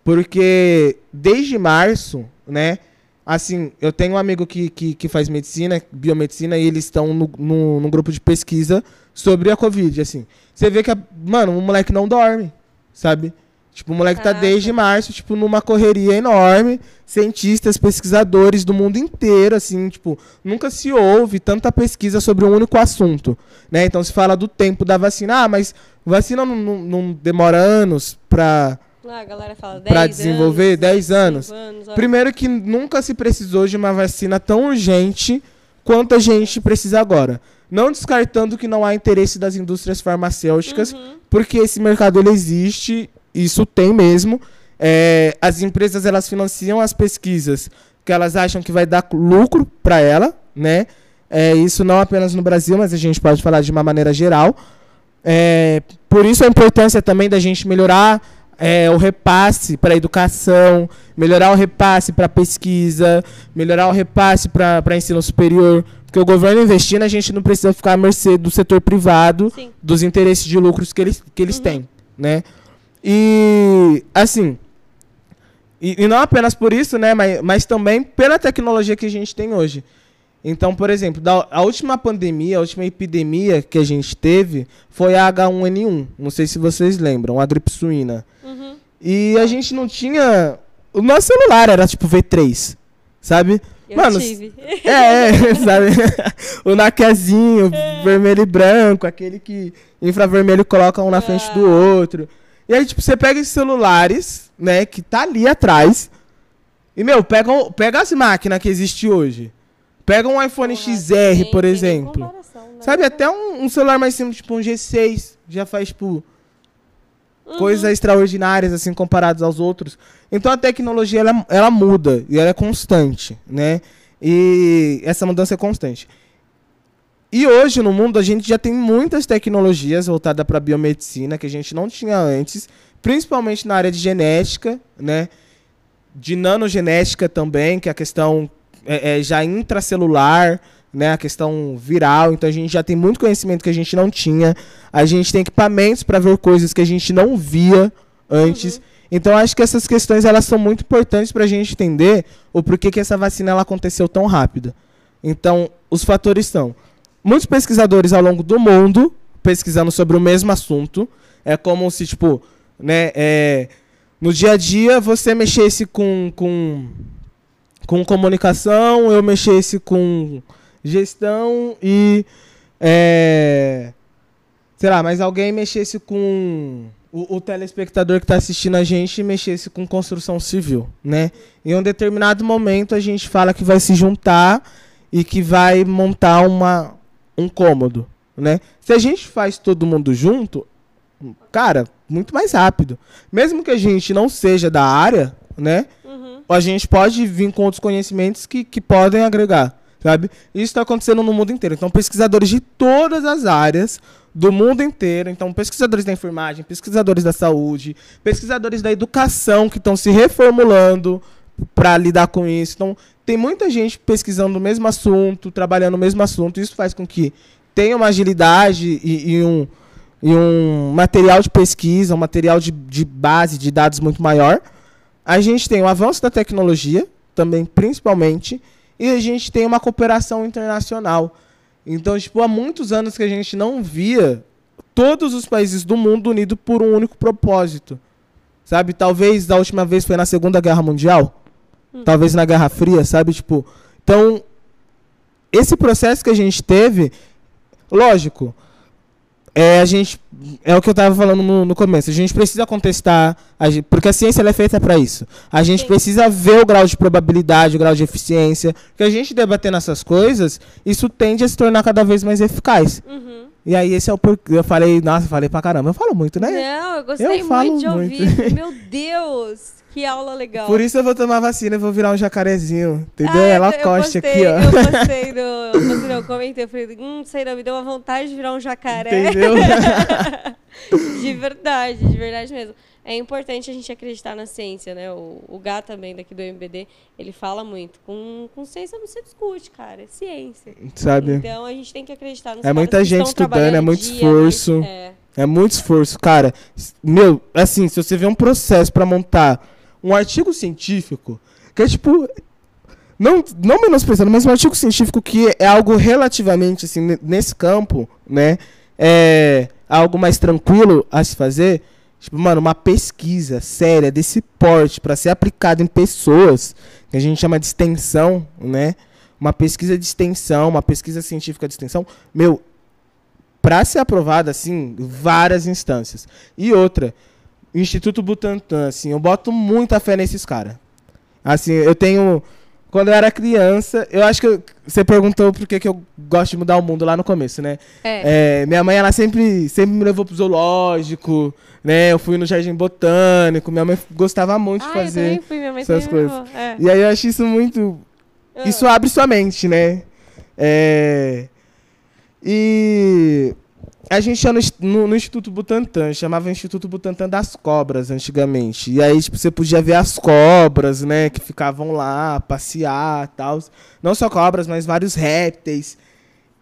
Porque desde março, né? Assim, eu tenho um amigo que, que, que faz medicina, biomedicina, e eles estão no, no, no, grupo de pesquisa sobre a Covid, assim. Você vê que, a, mano, o moleque não dorme, sabe? Tipo, o moleque Caraca. tá desde março, tipo, numa correria enorme. Cientistas, pesquisadores do mundo inteiro, assim, tipo, nunca se ouve tanta pesquisa sobre um único assunto, né? Então se fala do tempo da vacina. Ah, mas vacina não, não, não demora anos pra... Ah, a galera fala 10 pra desenvolver anos, 10 anos. anos Primeiro que nunca se precisou de uma vacina tão urgente quanto a gente precisa agora. Não descartando que não há interesse das indústrias farmacêuticas, uhum. porque esse mercado ele existe isso tem mesmo. É, as empresas elas financiam as pesquisas que elas acham que vai dar lucro para ela, né? É, isso não apenas no Brasil, mas a gente pode falar de uma maneira geral. É, por isso a importância também da gente melhorar é, o repasse para a educação, melhorar o repasse para pesquisa, melhorar o repasse para ensino superior. Porque o governo investindo, a gente não precisa ficar à mercê do setor privado, Sim. dos interesses de lucros que eles, que eles uhum. têm. Né? E, assim, e, e, não apenas por isso, né, mas, mas também pela tecnologia que a gente tem hoje. Então, por exemplo, da, a última pandemia, a última epidemia que a gente teve foi a H1N1. Não sei se vocês lembram, a gripe suína. Uhum. E a gente não tinha. O nosso celular era tipo V3, sabe? Eu Mano, tive. *laughs* É, é sabe? *laughs* o Naquezinho, é. vermelho e branco, aquele que infravermelho coloca um na frente do ah. outro. E aí, tipo, você pega esses celulares, né, que tá ali atrás. E, meu, pega, pega as máquinas que existem hoje. Pega um iPhone Porra, XR, tem, por exemplo. Né? Sabe, até um, um, celular mais simples, tipo um G6, já faz, tipo, uhum. coisas extraordinárias, assim, comparados aos outros. Então a tecnologia, ela, ela muda e ela é constante, né? E essa mudança é constante. E hoje no mundo a gente já tem muitas tecnologias voltadas para biomedicina que a gente não tinha antes, principalmente na área de genética, né? De nanogenética também, que é a questão é, é já intracelular, né? A questão viral. Então a gente já tem muito conhecimento que a gente não tinha. A gente tem equipamentos para ver coisas que a gente não via antes. Uhum. Então acho que essas questões elas são muito importantes para a gente entender o porquê que essa vacina ela aconteceu tão rápida. Então os fatores são muitos pesquisadores ao longo do mundo pesquisando sobre o mesmo assunto. É como se, tipo, né, é, no dia a dia você mexesse com, com, com comunicação, eu mexesse com gestão e. É, sei lá, mas alguém mexesse com. O, o telespectador que está assistindo a gente mexesse com construção civil, né? Em um determinado momento a gente fala que vai se juntar e que vai montar uma, um cômodo, né? Se a gente faz todo mundo junto, cara, muito mais rápido. Mesmo que a gente não seja da área, né? Uhum. A gente pode vir com outros conhecimentos que, que podem agregar, sabe? Isso está acontecendo no mundo inteiro. Então, pesquisadores de todas as áreas do mundo inteiro. Então, pesquisadores da enfermagem, pesquisadores da saúde, pesquisadores da educação que estão se reformulando para lidar com isso. Então, tem muita gente pesquisando o mesmo assunto, trabalhando o mesmo assunto. Isso faz com que tenha uma agilidade e, e um, e um material de pesquisa, um material de, de base de dados muito maior. A gente tem o avanço da tecnologia, também principalmente, e a gente tem uma cooperação internacional. Então, tipo, há muitos anos que a gente não via todos os países do mundo unidos por um único propósito. Sabe? Talvez a última vez foi na Segunda Guerra Mundial. Talvez na Guerra Fria, sabe? Tipo, então, esse processo que a gente teve, lógico, é a gente é o que eu estava falando no, no, começo. A gente precisa contestar, a gente, porque a ciência é feita para isso. A gente Sim. precisa ver o grau de probabilidade, o grau de eficiência. Porque a gente debatendo essas coisas, isso tende a se tornar cada vez mais eficaz. Uhum. E aí esse é o porquê. Eu falei, nossa, falei pra caramba. Eu falo muito, né? Não, eu gostei eu muito de ouvir. Muito. Meu Deus! Que aula legal. Por isso eu vou tomar vacina e vou virar um jacarezinho. Entendeu? Ah, Ela costa aqui, ó. Eu gostei do. Eu, comentei, eu falei, hum, sei não, me deu uma vontade de virar um jacaré. Entendeu? *laughs* de verdade, de verdade mesmo. É importante a gente acreditar na ciência, né? O, o Gá também, daqui do MBD, ele fala muito. Com, com ciência não se discute, cara. É ciência. Sabe? Então a gente tem que acreditar nos É muita gente estudando, é muito dia, esforço. Mas, é. é muito esforço, cara. Meu, assim, se você vê um processo para montar um artigo científico que é tipo. Não, não menosprezando, mas um artigo científico que é algo relativamente, assim, nesse campo, né? É algo mais tranquilo a se fazer. Tipo, mano, uma pesquisa séria desse porte para ser aplicada em pessoas, que a gente chama de extensão, né? Uma pesquisa de extensão, uma pesquisa científica de extensão, meu, para ser aprovada assim, várias instâncias. E outra, Instituto Butantan, assim, eu boto muita fé nesses caras. Assim, eu tenho quando eu era criança, eu acho que eu, você perguntou por que, que eu gosto de mudar o mundo lá no começo, né? É. É, minha mãe, ela sempre, sempre me levou pro zoológico, né? Eu fui no Jardim Botânico, minha mãe gostava muito ah, de fazer eu fui, minha mãe essas coisas. É. E aí eu acho isso muito... Ah. Isso abre sua mente, né? É... E a gente ia no, no, no, Instituto Butantan, chamava Instituto Butantan das Cobras antigamente. E aí, tipo, você podia ver as cobras, né, que ficavam lá, passear tal. Não só cobras, mas vários répteis.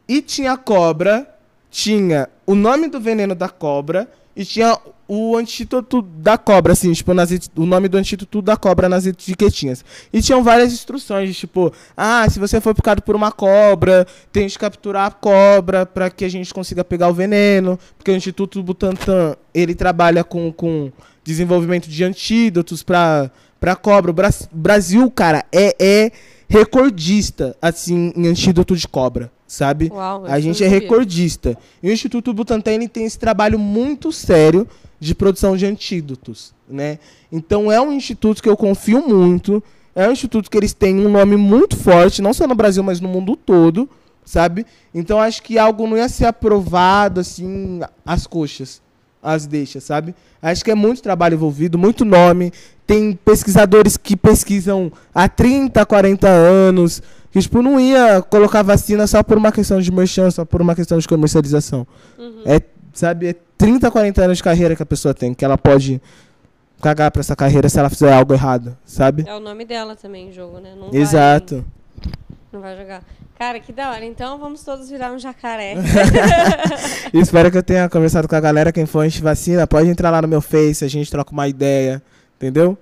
E tinha cobra, tinha o nome do veneno da cobra e tinha o antídoto da cobra, assim, tipo, nas, o nome do antídoto da cobra nas etiquetinhas. E tinham várias instruções, tipo, ah, se você for picado por uma cobra, tem que capturar a cobra para que a gente consiga pegar o veneno, porque o Instituto Butantan, ele trabalha com, com desenvolvimento de antídotos para para cobra. O Brasil, cara, é, é recordista, assim, em antídoto de cobra sabe? Uau, a gente é recordista. E o Instituto Butantan tem esse trabalho muito sério de produção de antídotos, né? Então é um instituto que eu confio muito, é um instituto que eles têm um nome muito forte, não só no Brasil, mas no mundo todo, sabe? Então acho que algo não ia ser aprovado assim às coxas, às deixas, sabe? Acho que é muito trabalho envolvido, muito nome. Tem pesquisadores que pesquisam há 30, 40 anos, que, tipo, não ia colocar vacina só por uma questão de merchan, só por uma questão de comercialização. Uhum. É, sabe, é 30, 40 anos de carreira que a pessoa tem, que ela pode cagar pra essa carreira se ela fizer algo errado, sabe? É o nome dela também jogo, né? Não Exato. Vai, não vai jogar. Cara, que da hora. Então vamos todos virar um jacaré. *laughs* *laughs* Espero que eu tenha conversado com a galera. Quem for anti-vacina, pode entrar lá no meu Face, a gente troca uma ideia. Entendeu?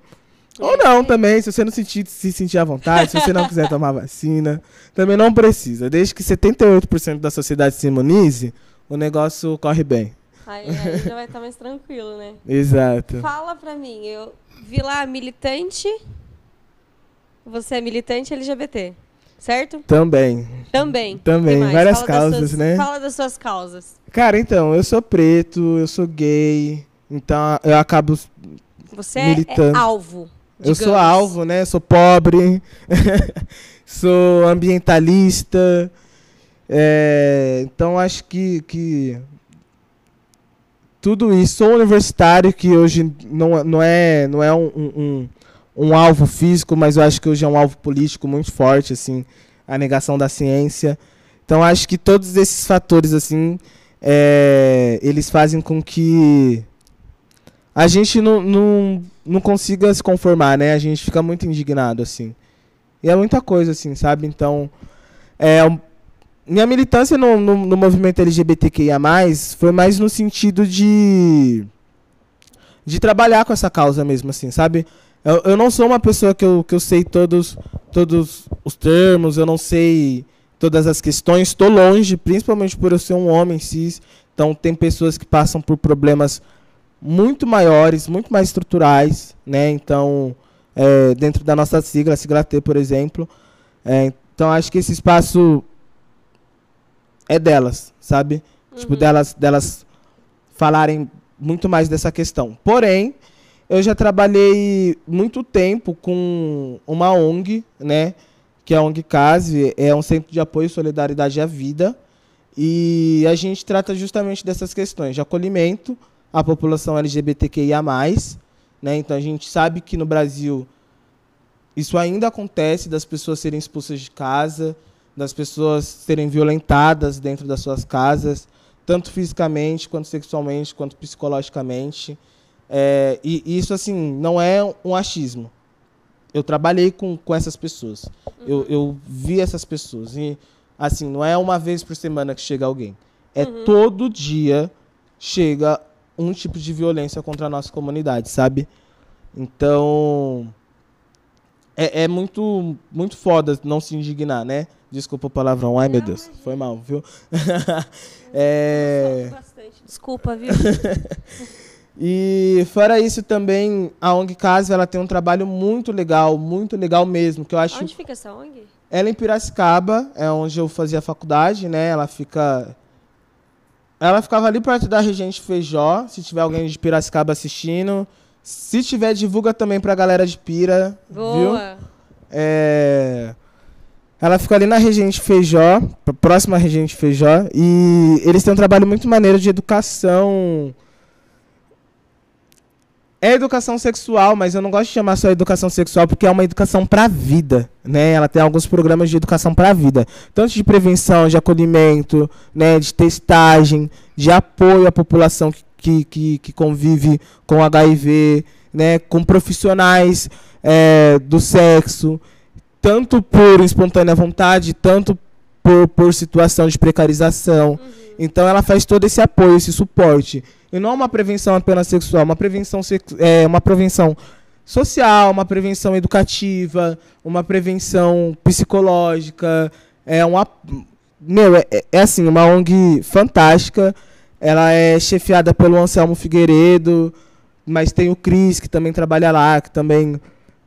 Ou não também, se você não sentir, se sentir à vontade, se você não quiser *laughs* tomar vacina, também não precisa. Desde que 78% da sociedade se imunize, o negócio corre bem. Aí, aí já vai estar mais tranquilo, né? *laughs* Exato. Fala pra mim, eu vi lá militante. Você é militante LGBT, certo? Também. Também. Também, várias fala causas, suas, né? Fala das suas causas. Cara, então, eu sou preto, eu sou gay, então eu acabo Você militando. é alvo. Eu sou alvo, né? Sou pobre, *laughs* sou ambientalista. É, então acho que, que tudo isso. Sou universitário, que hoje não, não é, não é um, um, um, alvo físico, mas eu acho que hoje é um alvo político muito forte, assim, a negação da ciência. Então acho que todos esses fatores, assim, é, eles fazem com que a gente não, não, não consiga se conformar, né? A gente fica muito indignado, assim. E é muita coisa, assim, sabe? Então, é, minha militância no, no, no movimento LGBTQIA+, foi mais no sentido de de trabalhar com essa causa mesmo, assim, sabe? Eu, eu não sou uma pessoa que eu, que eu sei todos, todos os termos, eu não sei todas as questões, estou longe, principalmente por eu ser um homem cis, então tem pessoas que passam por problemas muito maiores, muito mais estruturais, né? Então, é, dentro da nossa sigla, a sigla T, por exemplo. É, então, acho que esse espaço é delas, sabe? Tipo, uhum. Tipo, delas, delas falarem muito mais dessa questão. Porém, eu já trabalhei muito tempo com uma ONG, né? Que é a ONG CASE, é um centro de apoio e solidariedade à vida. E a gente trata justamente dessas questões de acolhimento, a população LGBTQIA+. Né? Então a gente sabe que no Brasil isso ainda acontece das pessoas serem expulsas de casa, das pessoas serem violentadas dentro das suas casas, tanto fisicamente, quanto sexualmente, quanto psicologicamente. É, e, e, isso, assim, não é um achismo. Eu trabalhei com, com essas pessoas. Uhum. Eu, eu vi essas pessoas. E, assim, não é uma vez por semana que chega alguém. É uhum. todo dia chega um tipo de violência contra a nossa comunidade, sabe? Então. É, é muito, muito foda não se indignar, né? Desculpa o palavrão. Ai, meu Deus. Foi mal, viu? *laughs* é... Desculpa, viu? *laughs* E fora isso também, a ONG Casa, ela tem um trabalho muito legal, muito legal mesmo, que eu acho... Onde fica essa ONG? Ela é em Piracicaba, é onde eu fazia faculdade, né? Ela fica... Ela ficava ali perto da Regente Feijó, se tiver alguém de Piracicaba assistindo. Se tiver, divulga também pra galera de Pira, Boa. viu? É... Ela fica ali na Regente Feijó, próxima à Regente Feijó, e eles têm um trabalho muito maneiro de educação é educação sexual, mas eu não gosto de chamar só educação sexual porque é uma educação para a vida, né? Ela tem alguns programas de educação para a vida, tanto de prevenção, de acolhimento, né, de testagem, de apoio à população que, que, que convive com HIV, né, com profissionais é, do sexo, tanto por espontânea vontade, tanto por, por situação de precarização. Uhum. Então ela faz todo esse apoio, esse suporte. E não uma prevenção apenas sexual, uma prevenção, é, uma prevenção social, uma prevenção educativa, uma prevenção psicológica. É uma. Meu, é, é assim, uma ONG fantástica. Ela é chefiada pelo Anselmo Figueiredo, mas tem o Cris, que também trabalha lá, que também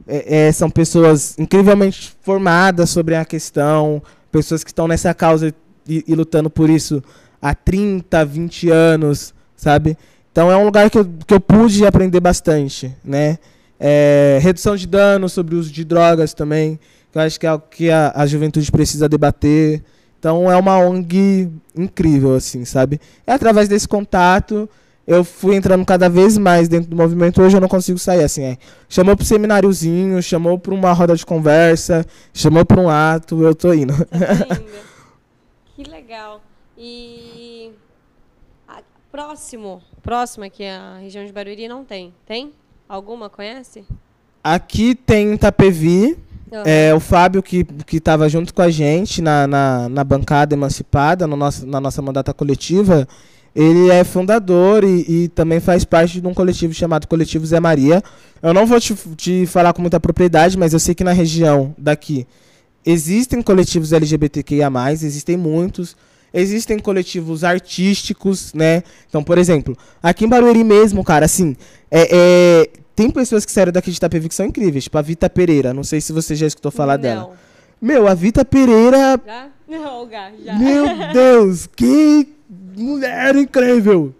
é, é, são pessoas incrivelmente formadas sobre a questão, pessoas que estão nessa causa e, e lutando por isso há 30, 20 anos sabe? Então é um lugar que eu, que eu pude aprender bastante, né? É, redução de danos sobre o uso de drogas também, que eu acho que é o que a, a juventude precisa debater. Então é uma ONG incrível, assim, sabe? É através desse contato eu fui entrando cada vez mais dentro do movimento. Hoje eu não consigo sair assim. É. Chamou para semináriozinho, chamou para uma roda de conversa, chamou para um ato, eu tô indo. Tá *laughs* que legal. E próximo, próximo aqui a região de Barueri não tem. Tem? Alguma conhece? Aqui tem Itapevi. Uhum. É, o Fábio, que estava junto com a gente na, na, na, bancada emancipada, no nosso, na nossa mandata coletiva, ele é fundador e, e, também faz parte de um coletivo chamado Coletivo Zé Maria. Eu não vou te, te falar com muita propriedade, mas eu sei que na região daqui existem coletivos LGBTQIA, existem muitos existem coletivos artísticos, né? Então, por exemplo, aqui em Barueri mesmo, cara, assim, é, é, tem pessoas que saíram daqui de Itapevi que são incríveis, tipo a Vita Pereira, não sei se você já escutou falar não. dela. Meu, a Vita Pereira... Já? Não, já. Meu Deus, que mulher incrível!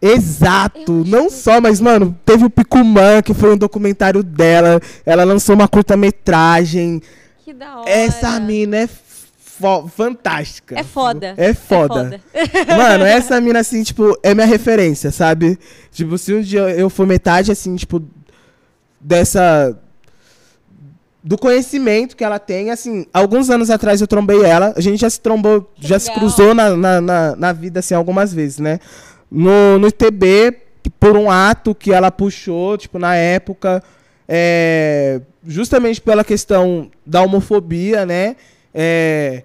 Exato, não só, mas, mano, teve o Picumã, que foi um documentário dela, ela lançou uma curta-metragem. Que da hora. Essa mina é fantástica. É foda. É foda. É foda. *laughs* Mano, essa mina, assim, tipo, é minha referência, sabe? Tipo, se um dia eu for metade, assim, tipo, dessa. Do conhecimento que ela tem, assim, alguns anos atrás eu trombei ela, a gente já se trombou, que já legal. se cruzou na, na, na, na, vida, assim, algumas vezes, né? No, no ITB, por um ato que ela puxou, tipo, na época, é, justamente pela questão da homofobia, né? É,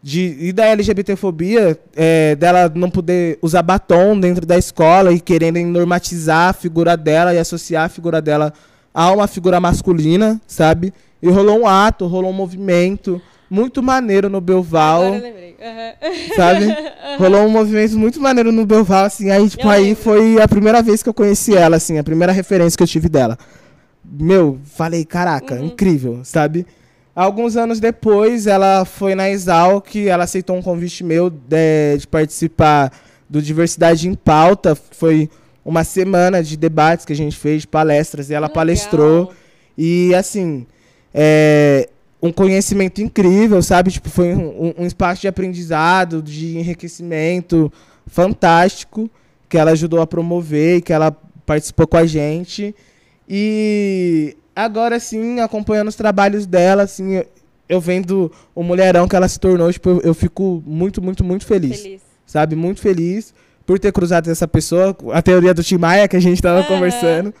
de, e da LGBTfobia, é, dela não poder usar batom dentro da escola e querendo normatizar a figura dela e associar a figura dela a uma figura masculina, sabe? E rolou um ato, rolou um movimento muito maneiro no Belval. Agora eu lembrei. Uhum. Sabe? *laughs* Uhum. Rolou um movimento muito maneiro no Belval, assim. Aí, tipo, eu aí lembro. foi a primeira vez que eu conheci ela, assim, a primeira referência que eu tive dela. Meu, falei, caraca, uhum. incrível, sabe? Alguns anos depois, ela foi na Exalc, ela aceitou um convite meu de, de participar do Diversidade em Pauta. Foi uma semana de debates que a gente fez, de palestras, e ela Legal. palestrou. E, assim, é, um conhecimento incrível, sabe? Tipo, foi um, um, espaço de aprendizado, de enriquecimento fantástico, que ela ajudou a promover e que ela participou com a gente. E agora sim, acompanhando os trabalhos dela, assim, eu vendo o mulherão que ela se tornou, tipo, eu, fico muito, muito, muito feliz, feliz. Sabe? Muito feliz por ter cruzado essa pessoa, a teoria do Tim Maia que a gente estava conversando.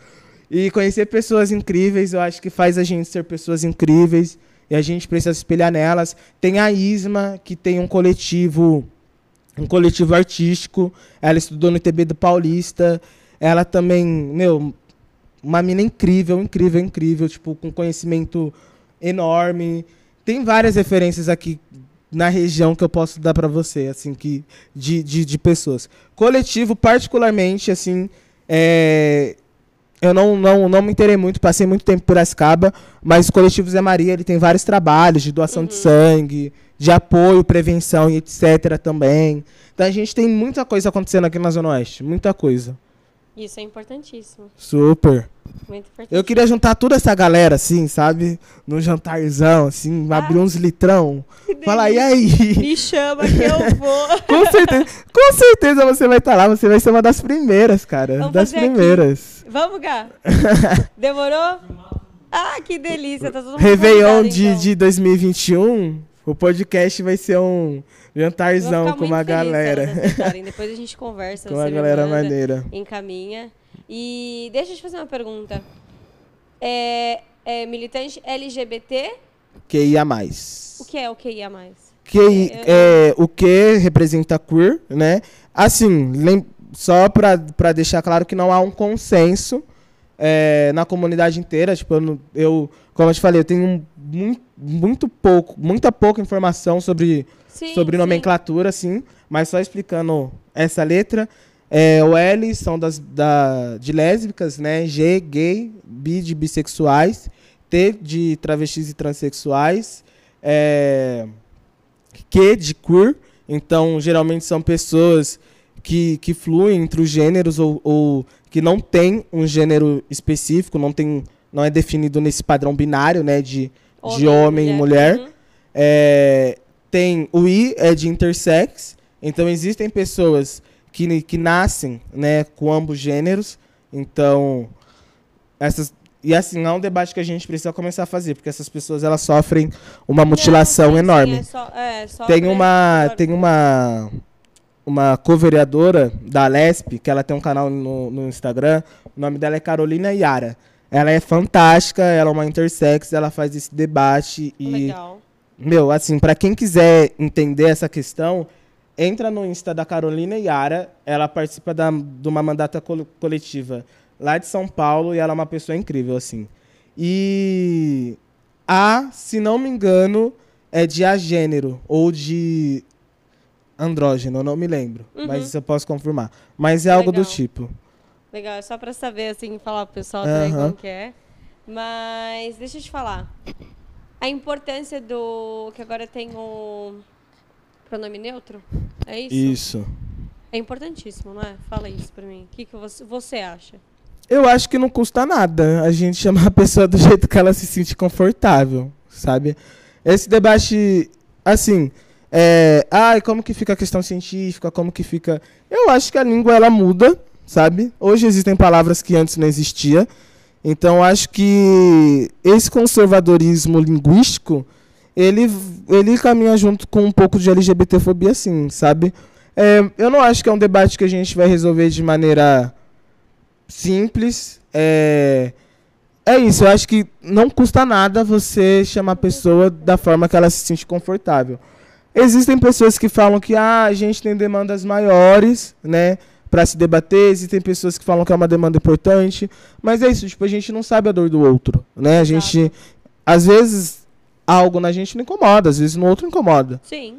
E conhecer pessoas incríveis, eu acho que faz a gente ser pessoas incríveis e a gente precisa se espelhar nelas. Tem a Isma, que tem um coletivo, um coletivo artístico. Ela estudou no ITB do Paulista. Ela também, meu, uma mina incrível, incrível, incrível, tipo, com conhecimento enorme. Tem várias referências aqui na região que eu posso dar para você, assim, que de, de, de, pessoas. Coletivo, particularmente, assim, é, eu não, não, não me interei muito, passei muito tempo por Ascaba, mas o coletivo Zé Maria ele tem vários trabalhos de doação uhum. de sangue, de apoio, prevenção e etc. também. Então a gente tem muita coisa acontecendo aqui na Zona Oeste, muita coisa. Isso é importantíssimo. Super. Muito importante. Eu queria juntar toda essa galera, assim, sabe? Num jantarzão, assim, ah, abrir uns litrão. Falar, e aí? Me chama que eu *laughs* vou. com certeza. Com certeza você vai estar tá lá, você vai ser uma das primeiras, cara. Vamos das primeiras. Aqui. Vamos, Gá. *laughs* Demorou? Ah, que delícia. Tá todo mundo Réveillon de, então. de 2021, o podcast vai ser um jantarzão com uma galera. Depois a gente *laughs* conversa. com uma galera manda, maneira. Encaminha. E deixa eu te fazer uma pergunta. É, é militante LGBT? QIA+. O que é o QIA+. QI, é, o que representa queer, né? Assim, só para deixar claro que não há um consenso é, na comunidade inteira. Tipo, eu, eu, como eu te falei, eu tenho muito, muito pouco, muita pouca informação sobre, sim, sobre nomenclatura, sim, mas só explicando essa letra. É, o L são das, da, de lésbicas, né? G, gay, bi de bissexuais, T de travestis e transexuais, é, Q de queer. Então, geralmente são pessoas que, que fluem entre os gêneros ou, ou que não tem um gênero específico, não tem não é definido nesse padrão binário, né, de homem, de homem e mulher. mulher. Uhum. É, tem o I é de intersex, então existem pessoas que, que nascem, né, com ambos gêneros. Então, essas e assim, é um debate que a gente precisa começar a fazer, porque essas pessoas elas sofrem uma mutilação enorme. Sim, é só, é, tem uma tem uma uma co-vereadora da Lesp, que ela tem um canal no, no Instagram, o nome dela é Carolina Yara. Ela é fantástica, ela é uma intersex, ela faz esse debate e Legal. meu, assim, para quem quiser entender essa questão, entra no Insta da Carolina Yara, ela participa da, de uma mandata coletiva lá de São Paulo e ela é uma pessoa incrível assim. E a, se não me engano, é de agênero ou de andrógeno, não me lembro, uhum. mas isso eu posso confirmar. Mas é Legal. algo do tipo. Legal, é só para saber, assim, falar pro pessoal também como que é. Mas deixa eu te falar. A importância do. Que agora tem o pronome neutro? É isso? Isso. É importantíssimo, não é? Fala isso pra mim. O que, que você, você acha? Eu acho que não custa nada a gente *laughs* chamar a pessoa do jeito que ela se sente confortável, sabe? Esse debate, assim, é, ai, como que fica a questão científica, como que fica... Eu acho que a língua, ela muda, sabe? Hoje existem palavras que antes não existia. Então acho que esse conservadorismo linguístico ele, ele caminha junto com um pouco de LGBTfobia, sim, sabe? É, eu não acho que é um debate que a gente vai resolver de maneira simples. É, é isso, eu acho que não custa nada você chamar a pessoa da forma que ela se sente confortável. Existem pessoas que falam que ah, a gente tem demandas maiores, né? Para se debater, existem pessoas que falam que é uma demanda importante, mas é isso, tipo, a gente não sabe a dor do outro, né? A gente às vezes algo na gente não incomoda, às vezes no outro incomoda. Sim.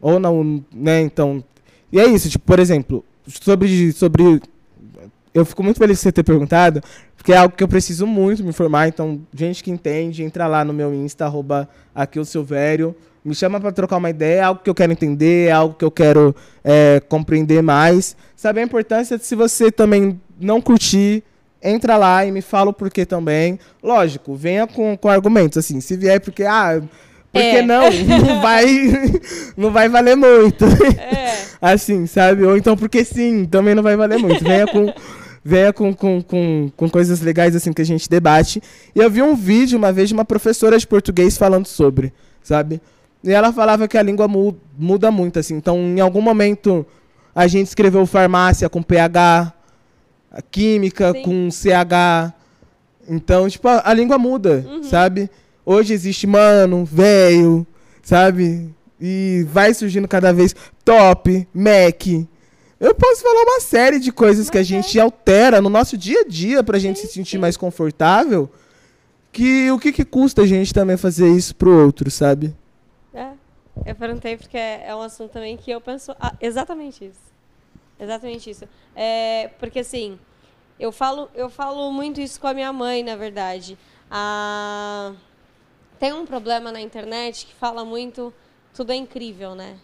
Ou não, né? Então, e é isso, tipo, por exemplo, sobre sobre eu fico muito feliz de você ter perguntado, porque é algo que eu preciso muito me informar, então, gente que entende, entra lá no meu Insta arroba aqui o Silvério me chama para trocar uma ideia, é algo que eu quero entender, é algo que eu quero é, compreender mais. Saber a importância de se você também não curtir, entra lá e me fala o porquê também. Lógico, venha com, com argumentos, assim, se vier porque, ah, porque é. não, *laughs* não vai, não vai valer muito. É. assim, sabe? Ou então porque sim, também não vai valer muito. Venha com venha com, com, com, com, coisas legais assim que a gente debate. E eu vi um vídeo uma vez de uma professora de português falando sobre, sabe? E ela falava que a língua mu muda muito, assim. Então, em algum momento, a gente escreveu farmácia com PH, química Sim. com CH. Então, tipo, a, a língua muda, uhum. sabe? Hoje existe mano, velho, sabe? E vai surgindo cada vez top, Mac. Eu posso falar uma série de coisas Mas que a gente é. altera no nosso dia a dia pra gente sim, se sentir sim. mais confortável. Que o que, que custa a gente também fazer isso pro outro, sabe? Eu perguntei porque é um assunto também que eu penso ah, exatamente isso. Exatamente isso. É, porque assim, eu falo, eu falo muito isso com a minha mãe, na verdade. Ah, tem um problema na internet que fala muito, tudo é incrível, né?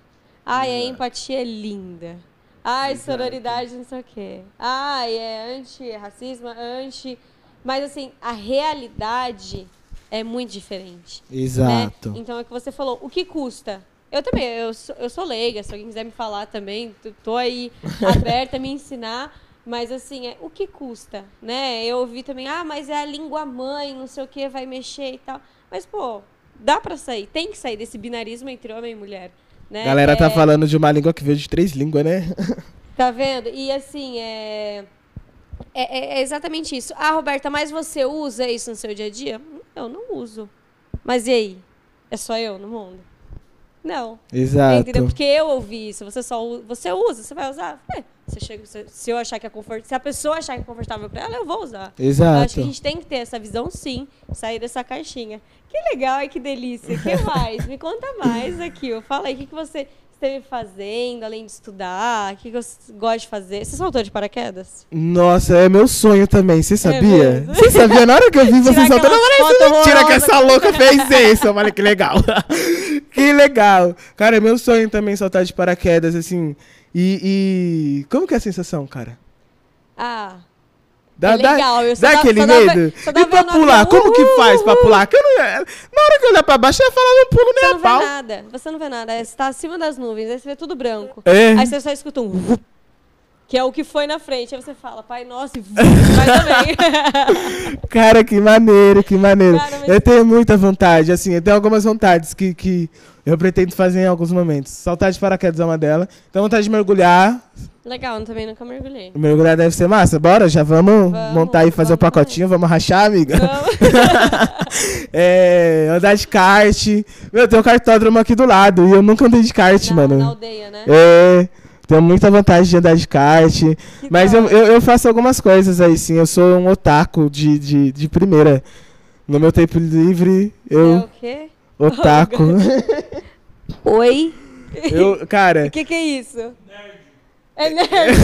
Ai, a empatia é linda. Ai, Exato. sororidade, não sei o quê. Ai, é anti-racismo, anti. Mas assim, a realidade é muito diferente. Exato. Né? Então é o que você falou. O que custa? Eu também, eu sou, eu sou leiga, se alguém quiser me falar também, tô aí *laughs* aberta a me ensinar. Mas assim, é, o que custa, né? Eu ouvi também, ah, mas é a língua mãe, não sei o que, vai mexer e tal. Mas, pô, dá pra sair, tem que sair desse binarismo entre homem e mulher. Né? Galera tá é... tá falando de uma língua que veio de três línguas, né? *laughs* Tá vendo? E assim, é... É, é, é exatamente isso. Ah, Roberta, mas você usa isso no seu dia a dia? Eu não uso. Mas e aí? É só eu no mundo? Não. Exato. Entendeu? Porque eu ouvi isso. Você só você usa, você vai usar? É. Você chega, se eu achar que é confortável, se a pessoa achar que é confortável para ela, eu vou usar. Exato. Eu acho que a gente tem que ter essa visão, sim, sair dessa caixinha. Que legal, que delícia. O que mais? *laughs* Me conta mais aqui. Fala aí, o que, que você esteve fazendo, além de estudar? O que, que você gosta de fazer? Você saltou de paraquedas? Nossa, é meu sonho também. Você é sabia? É você sabia? Na hora que eu vi *laughs* você saltando, eu falei, mentira que essa louca fez *laughs* isso. Olha que legal. *laughs* que legal. Cara, é meu sonho também saltar de paraquedas, assim. E, e, como que é a sensação, cara? Ah. Dá, é legal, eu dá, dá aquele medo? e pra pular, como que faz pra pular? Que não, na hora que eu olhar pra baixo, eu ia falar, não pulo nem você a não pau. Vê nada, você não vê nada, você tá acima das nuvens, aí você vê tudo branco. É. Aí você só escuta um que é o que foi na frente. Aí você fala, pai, nossa, e vai também. *laughs* Cara, que maneiro, que maneiro. Cara, mas... Eu tenho muita vontade, assim, eu tenho algumas vontades que, que eu pretendo fazer em alguns momentos. Saltar de paraquedas é uma delas. Tenho vontade de mergulhar. Legal, eu também nunca mergulhei. Mergulhar deve ser massa. Bora, já vamos, vamos montar e fazer o pacotinho, vamos rachar, amiga? Vamos. *laughs* é, andar de kart. Meu, tem um cartódromo aqui do lado e eu nunca andei de kart, na, mano. Na aldeia, né? É. Tenho muita vontade de andar de kart. Que mas eu, eu, eu, faço algumas coisas aí, sim. Eu sou um otaku de, de, de primeira. No meu tempo livre, eu. É o quê? Otaku. *laughs* Oi? Eu, cara. *laughs* O que, que é isso? Nerd. É nerd.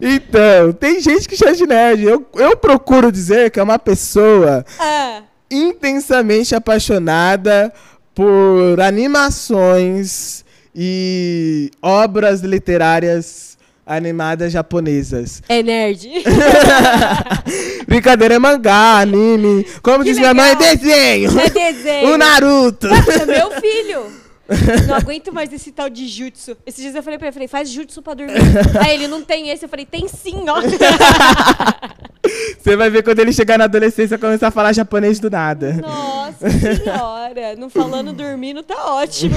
*laughs* então, tem gente que chama de nerd. Eu, eu procuro dizer que é uma pessoa ah. intensamente apaixonada por animações e obras literárias animadas japonesas. É nerd. *laughs* Brincadeira é mangá, anime. Como que diz legal. minha mãe, desenho. É desenho. *laughs* o Naruto. Nossa, meu filho. *laughs* Não aguento mais esse tal de jutsu. Esses dias eu falei pra ele, falei, faz jutsu pra dormir. Aí ele não tem esse, eu falei, tem sim, ó. *laughs* Você vai ver quando ele chegar na adolescência começar a falar japonês do nada. Nossa senhora, não falando *laughs* dormindo tá ótimo.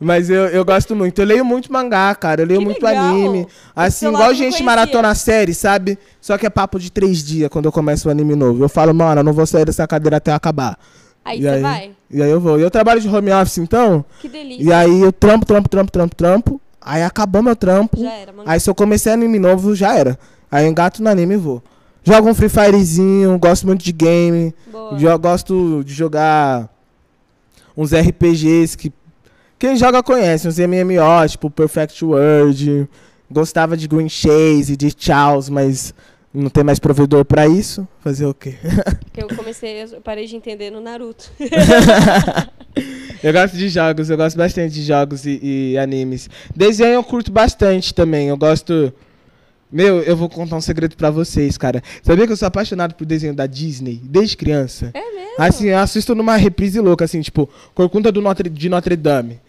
Mas eu, eu gosto muito. Eu leio muito mangá, cara. Eu leio que muito legal. anime. Assim, igual gente maratona a série, sabe? Só que é papo de três dias quando eu começo o anime novo. Eu falo, mano, eu não vou sair dessa cadeira até acabar. Aí você vai? E aí eu vou. E eu trabalho de home office, então. Que delícia. E aí eu trampo, trampo, trampo, trampo, trampo. Aí acabou meu trampo. Já era, mano. Aí se eu comecei anime novo, já era. Aí eu engato no anime e vou. Jogo um Free Firezinho, gosto muito de game. Boa. Eu gosto de jogar uns RPGs que quem joga conhece, uns MMO, tipo Perfect World. Gostava de Green Chase, de Chaos, mas não tem mais provedor para isso. Fazer o quê? *laughs* eu comecei, eu parei de entender no Naruto. *laughs* eu gosto de jogos, eu gosto bastante de jogos e, e animes. Desenho eu curto bastante também. Eu gosto meu, eu vou contar um segredo para vocês, cara. Sabia que eu sou apaixonado por desenho da Disney desde criança? É mesmo? Assim, eu assisto numa reprise louca, assim, tipo, Corcunda do Notre, de Notre Dame.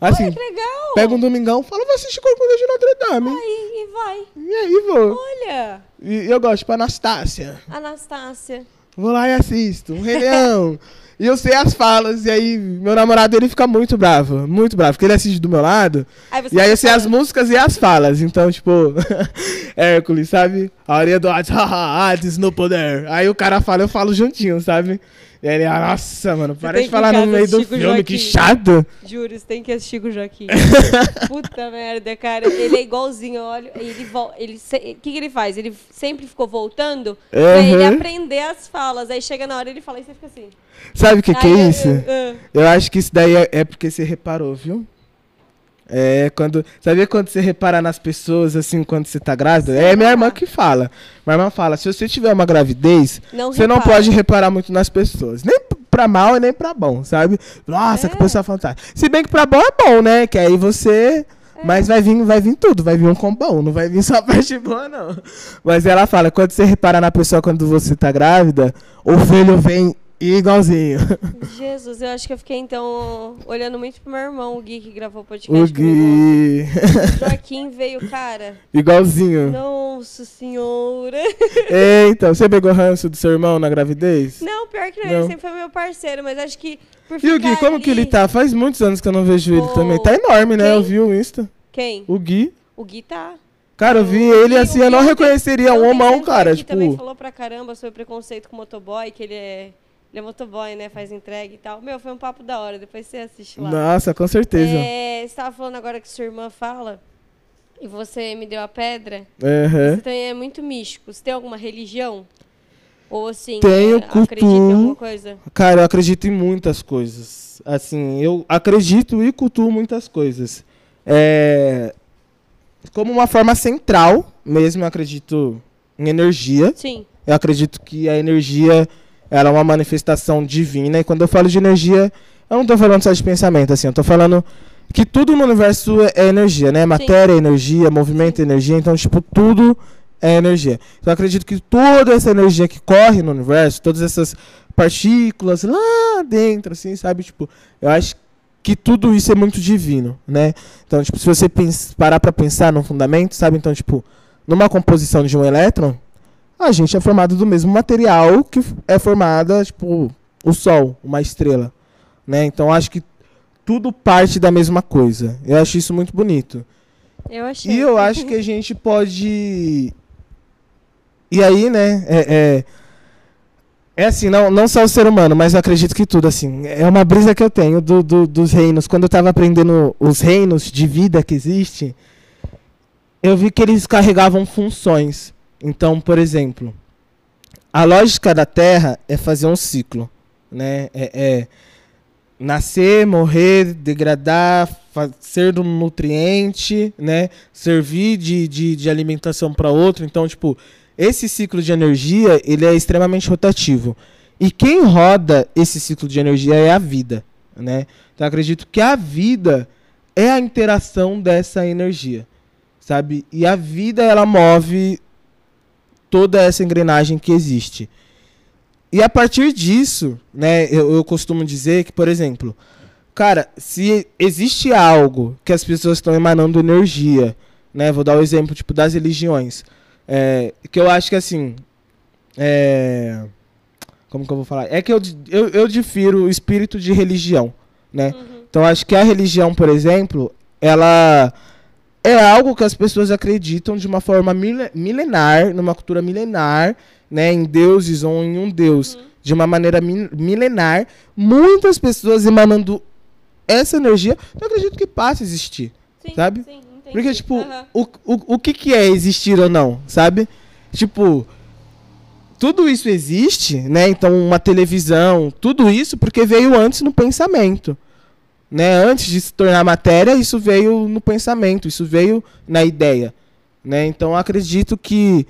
Assim, Olha, que legal. Pega um domingão, fala, vou assistir Corcunda de Notre Dame. Aí, e vai. E aí, vou. Olha. E eu gosto, tipo, Anastácia. Anastácia. Vou lá e assisto. Um Rei Leão. *laughs* E eu sei as falas, e aí meu namorado ele fica muito bravo, muito bravo, porque ele assiste do meu lado. Aí e aí eu sei as músicas e as falas, então, tipo, *laughs* Hércules, sabe? A orelha do Hades, *laughs* Hades no poder. Aí o cara fala, eu falo juntinho, sabe? Ele, ah, nossa, mano, para de falar no meio do filme, Joaquim. que chato. Juro, você tem que assistir com o Joaquim. *laughs* Puta merda, cara. Ele é igualzinho, olha. Ele volta. Ele, o que, que ele faz? Ele sempre ficou voltando uhum. pra ele aprender as falas. Aí chega na hora ele fala e você fica assim. Sabe o que, que é isso? Eu, eu, eu, acho que isso daí é, é porque você reparou, viu? É, quando. Sabia quando você repara nas pessoas, assim, quando você tá grávida? Sim, é minha irmã que fala. Minha irmã fala: se você tiver uma gravidez, não você repara. não pode reparar muito nas pessoas. Nem pra mal e nem pra bom, sabe? Nossa, é. que pessoa fantástica. Se bem que pra bom é bom, né? Que aí você. É. Mas vai vir, vai vir tudo, vai vir um combão, não vai vir só a *laughs* parte boa, não. Mas ela fala, quando você repara na pessoa quando você tá grávida, o filho vem igualzinho. *laughs* Jesus, eu acho que eu fiquei então olhando muito pro meu irmão, o Gui, que gravou o podcast. O Gui. Joaquim *laughs* veio, cara. Igualzinho. Nossa senhora. É, então, você pegou ranço do seu irmão na gravidez? Não, pior que não, não. ele sempre foi meu parceiro, mas acho que. Por e o Gui, como ali... que ele tá? Faz muitos anos que eu não vejo ele também. Tá enorme, né? Quem? Eu vi o Insta. Quem? O Gui. O Gui tá. Cara, eu vi ele assim, eu não reconheceria um homão, cara. Ele tipo... também falou pra caramba sobre preconceito com motoboy, que ele é ele é motoboy, né? Faz entrega e tal. Meu, foi um papo da hora. Depois você assiste lá. Nossa, com certeza. É, você estava falando agora que sua irmã fala e você me deu a pedra. Uhum. Você também é muito místico. Você tem alguma religião? Ou assim, Tenho, é, acredita em alguma coisa? Cara, eu acredito em muitas coisas. Assim, eu acredito e cultuo muitas coisas. É... Como uma forma central, mesmo eu acredito em energia. Sim. Eu acredito que a energia ela é uma manifestação divina. E quando eu falo de energia, eu não estou falando só de pensamento, assim, eu estou falando que tudo no universo é energia, né? Matéria é energia, movimento é energia, então, tipo, tudo é energia. Então, eu acredito que toda essa energia que corre no universo, todas essas partículas lá dentro, assim, sabe? Tipo, eu acho que tudo isso é muito divino, né? Então, tipo, se você parar para pensar no fundamento, sabe? Então, tipo, numa composição de um elétron, a gente é formado do mesmo material que é formada, tipo, o Sol, uma estrela. Né? Então acho que tudo parte da mesma coisa. Eu acho isso muito bonito. Eu achei. E eu *laughs* acho que a gente pode. E aí, né? É, é, é assim, não, não só o ser humano, mas eu acredito que tudo, assim. É uma brisa que eu tenho do, do dos reinos. Quando eu estava aprendendo os reinos de vida que existe, eu vi que eles carregavam funções. Então, por exemplo, a lógica da Terra é fazer um ciclo, né? É, é nascer, morrer, degradar, ser do nutriente, né? Servir de, de, de alimentação para outro. Então, tipo, esse ciclo de energia ele é extremamente rotativo. E quem roda esse ciclo de energia é a vida, né? Então, acredito que a vida é a interação dessa energia, sabe? E a vida ela move toda essa engrenagem que existe. E a partir disso, né, eu, eu costumo dizer que, por exemplo, cara, se existe algo que as pessoas estão emanando energia, né, vou dar o exemplo tipo das religiões, é, que eu acho que assim, é, como que eu vou falar? É que eu, eu, eu difiro o espírito de religião, né? Uhum. Então acho que a religião, por exemplo, ela é algo que as pessoas acreditam de uma forma milenar, numa cultura milenar, né, em deuses ou em um deus, uhum. de uma maneira milenar, muitas pessoas emanando essa energia, eu acredito que passa a existir, sim, sabe? Sim, Porque, tipo, uhum. o, o, o que, que é existir ou não, sabe? Tipo, tudo isso existe, né? Então, uma televisão, tudo isso porque veio antes no pensamento. Né? Antes de se tornar matéria, isso veio no pensamento, isso veio na ideia. Né? Então acredito que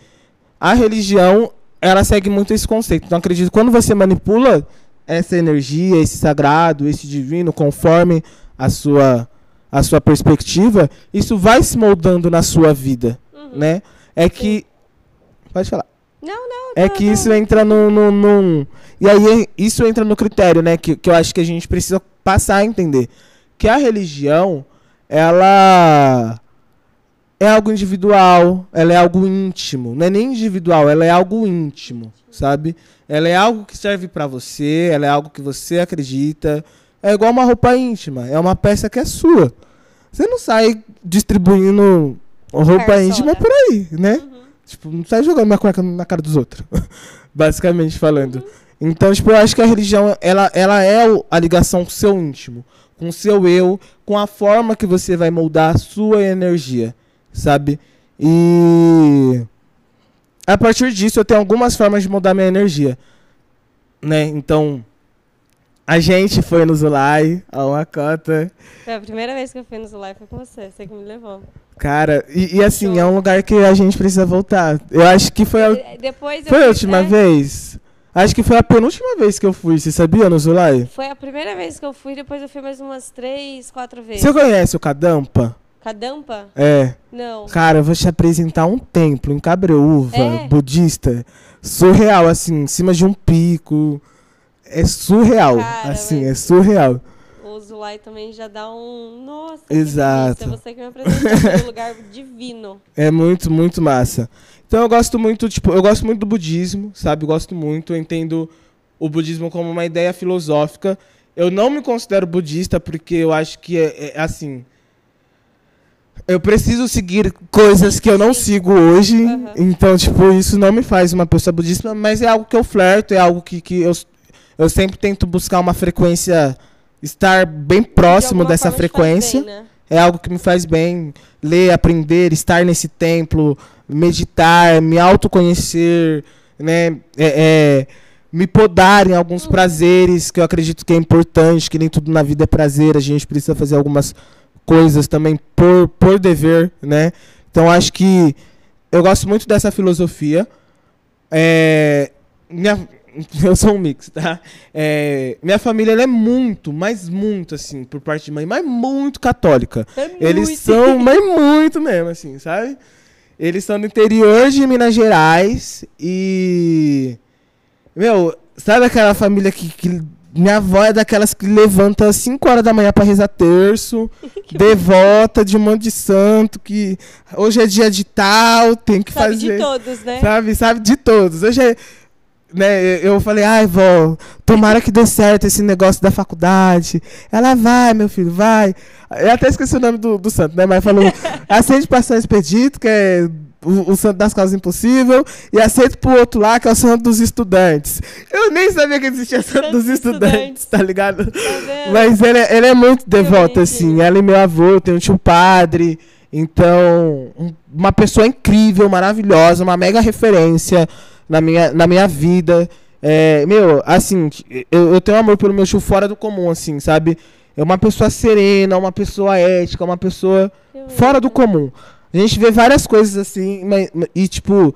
a religião ela segue muito esse conceito. Então acredito que quando você manipula essa energia, esse sagrado, esse divino, conforme a sua a sua perspectiva, isso vai se moldando na sua vida, uhum. né? É que pode falar. Não, não. É que isso entra no, E aí isso entra no critério, né? Que, que eu acho que a gente precisa passar a entender. Que a religião, ela é algo individual, ela é algo íntimo. Não é nem individual, ela é algo íntimo, sabe? Ela é algo que serve para você, ela é algo que você acredita. É igual uma roupa íntima, é uma peça que é sua. Você não sai distribuindo roupa Persona. íntima por aí, né? Uhum. Tipo, não sai jogando minha cueca na cara dos outros. *laughs* Basicamente falando. Então, tipo, eu acho que a religião, ela, ela é a ligação com o seu íntimo, com o seu eu, com a forma que você vai moldar a sua energia, sabe? E a partir disso eu tenho algumas formas de moldar minha energia. né? Então, a gente foi no Zulai, a uma cota. A primeira vez que eu fui no Zulai, foi com você, você que me levou. Cara, e, e assim, Show. é um lugar que a gente precisa voltar. Eu acho que foi a, Depois foi a última é... vez. Acho que foi a penúltima vez que eu fui, você sabia, no Zulai? Foi a primeira vez que eu fui, depois eu fui mais umas três, quatro vezes. Você conhece o Cadampa? Cadampa? É. Não. Cara, eu vou te apresentar um templo em Cabreúva, é? budista, surreal, assim, em cima de um pico. É surreal, Cara, assim, é surreal. O Zulai também já dá um. Nossa, Exato. Que você que me apresentou um lugar divino. *laughs* É muito, muito massa. Então eu gosto muito, tipo, eu gosto muito do budismo, sabe? Eu gosto muito, eu entendo o budismo como uma ideia filosófica. Eu não me considero budista porque eu acho que é, é assim. Eu preciso seguir coisas que eu não sigo hoje. Uhum. Então, tipo, isso não me faz uma pessoa budista, mas é algo que eu flerto, é algo que, que eu, eu sempre tento buscar uma frequência, estar bem próximo de dessa frequência. Bem, né? É algo que me faz bem ler, aprender, estar nesse templo, meditar, me autoconhecer, né? É, é, me podar em alguns uhum. prazeres que eu acredito que é importante, que nem tudo na vida é prazer, a gente precisa fazer algumas coisas também por, por dever, né? Então acho que eu gosto muito dessa filosofia. É, minha, *laughs* eu sou um mix, tá? É, minha família é muito, mas muito, assim, por parte de mãe, mas muito católica. É Eles muito. são, mas muito mesmo, assim, sabe? Eles são do interior de Minas Gerais e. Meu, sabe aquela família que, que minha avó é daquelas que levanta às 5 horas da manhã para rezar terço, *laughs* devota de um monte de santo, que hoje é dia de tal, tem que sabe fazer. Sabe de todos, né? Sabe, sabe de todos. Hoje é, né, eu falei, ai, vó, tomara que dê certo esse negócio da faculdade. Ela vai, meu filho, vai. Eu até esqueci o nome do, do santo, né? Mas falou, *laughs* aceite passar expedito, que é o, o, santo das causas impossível, e aceito pro outro lá, que é o santo dos estudantes. Eu nem sabia que existia santo, santo dos estudantes, estudantes, tá ligado? Tá Mas ele, é, ele é muito devoto, assim. Ela e meu avô, tem um tio padre. Então, uma pessoa incrível, maravilhosa, uma mega referência na minha, na minha vida. É, meu, assim, eu, eu tenho amor pelo meu tio fora do comum, assim, sabe? É uma pessoa serena, uma pessoa ética, uma pessoa fora do comum. A gente vê várias coisas assim, mas, e tipo,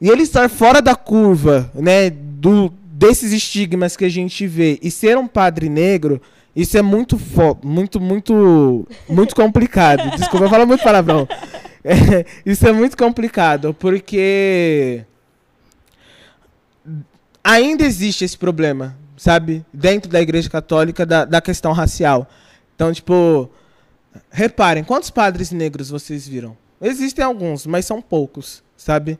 e ele estar fora da curva, né, do, desses estigmas que a gente vê e ser um padre negro, isso é muito, muito, muito, muito complicado. *laughs* Desculpa, eu falo muito palavrão. É, isso é muito complicado, porque ainda existe esse problema, sabe? Dentro da Igreja Católica, da, da questão racial. Então, tipo, reparem, quantos padres negros vocês viram? Existem alguns, mas são poucos, sabe?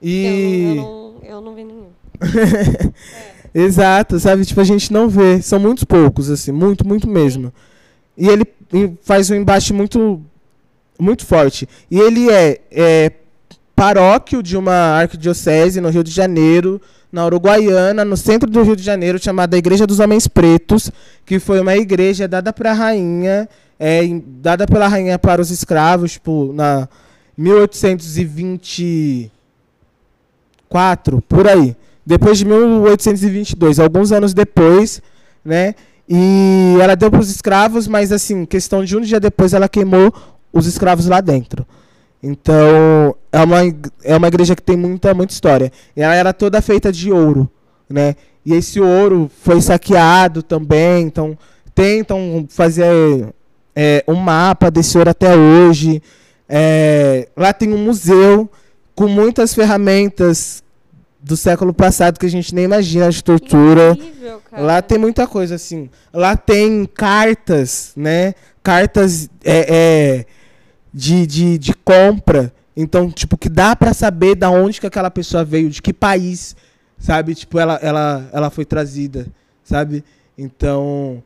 E... Eu, não, eu, não, eu não vi nenhum. é. *laughs* Exato, sabe? Tipo, a gente não vê. São muitos poucos, assim, muito, muito mesmo. E ele faz um embate muito, muito forte. E ele é, é paróquio de uma arquidiocese no Rio de Janeiro, na Uruguaiana, no centro do Rio de Janeiro, chamada Igreja dos Homens Pretos, que foi uma igreja dada para a rainha, é, dada pela rainha para os escravos, tipo, na 1824, por aí. Depois de 1822, alguns anos depois, né? E ela deu para os escravos, mas assim, questão de um dia depois ela queimou os escravos lá dentro. Então, é uma, é uma igreja que tem muita, muita história. E ela era toda feita de ouro, né? E esse ouro foi saqueado também, então tentam fazer é, um mapa desse ouro até hoje. É, lá tem um museu com muitas ferramentas do século passado que a gente nem imagina de tortura. Incrível, lá tem muita coisa assim. Lá tem cartas, né? Cartas é, é de, de, de compra. Então, tipo, que dá para saber da onde que aquela pessoa veio, de que país, sabe? Tipo, ela, ela, ela foi trazida, sabe? Então,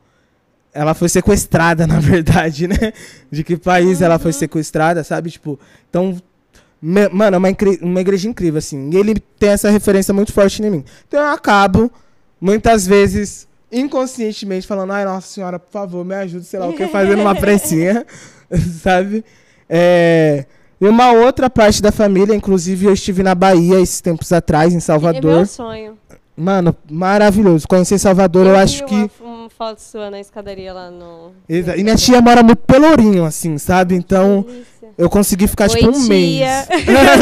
ela foi sequestrada, *laughs* na verdade, né? De que país uhum. ela foi uhum. sequestrada, sabe? Tipo, então, me, mano, é uma, uma igreja incrível, assim. E ele tem essa referência muito forte em mim. Então, eu acabo, muitas vezes, inconscientemente, falando, ai, nossa senhora, por favor, me ajude, sei lá o que, fazendo uma *laughs* precinha, *laughs* sabe? É, e uma outra parte da família, inclusive eu estive na Bahia esses tempos atrás, em Salvador. É meu sonho. Mano, maravilhoso. Conhecer Salvador, eu, eu acho que. Uma foto sua na escadaria lá no. Exato. E minha tia mora no Pelourinho, assim, sabe? Então. Eu consegui ficar, Oi, tipo, um tia. mês.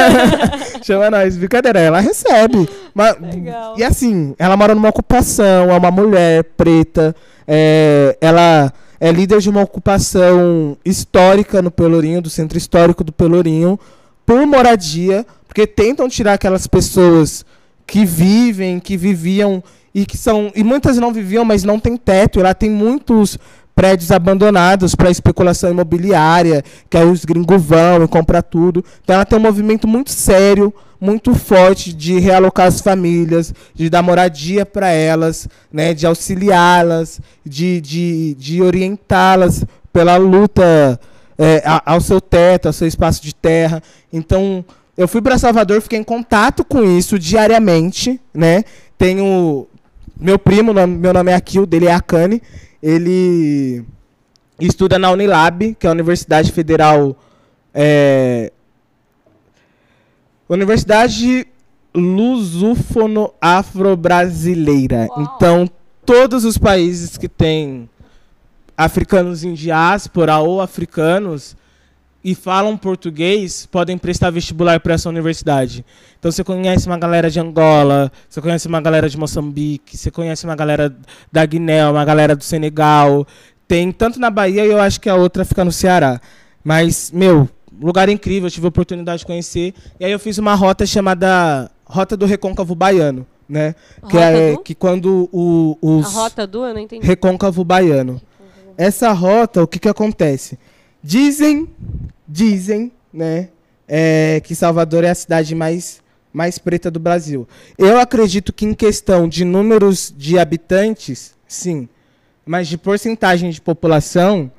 *laughs* Chama nós, brincadeira. Ela recebe. Mas, Legal. E assim, ela mora numa ocupação, é uma mulher preta. É, ela é líder de uma ocupação histórica no Pelourinho, do centro histórico do Pelourinho, por moradia, porque tentam tirar aquelas pessoas que vivem, que viviam e que são e muitas não viviam, mas não tem teto. Ela tem muitos prédios abandonados para especulação imobiliária, que aí os gringos vão e compram tudo. Então ela tem um movimento muito sério, muito forte de realocar as famílias, de dar moradia para elas, né, de auxiliá-las, de, de, de orientá-las pela luta é, ao seu teto, ao seu espaço de terra. Então, eu fui para Salvador, fiquei em contato com isso diariamente, né? Tenho meu primo, meu nome é Akil, dele é Akane ele estuda na Unilab, que é a Universidade Federal. É, Universidade Lusófono Afro-Brasileira. Então, todos os países que têm africanos em diáspora ou africanos e falam português podem prestar vestibular para essa universidade. Então você conhece uma galera de Angola, você conhece uma galera de Moçambique, você conhece uma galera da Guiné, uma galera do Senegal. Tem tanto na Bahia e eu acho que a outra fica no Ceará. Mas, meu, lugar incrível, eu tive a oportunidade de conhecer. E aí eu fiz uma rota chamada Rota do Recôncavo Baiano, né? que é do? que quando o, os A rota do, eu não entendi. Recôncavo Baiano. Essa rota, o que que acontece? Dizem dizem, né, é, que Salvador é a cidade mais, mais preta do Brasil. Eu acredito que em questão de números de habitantes, sim, mas de porcentagem de população,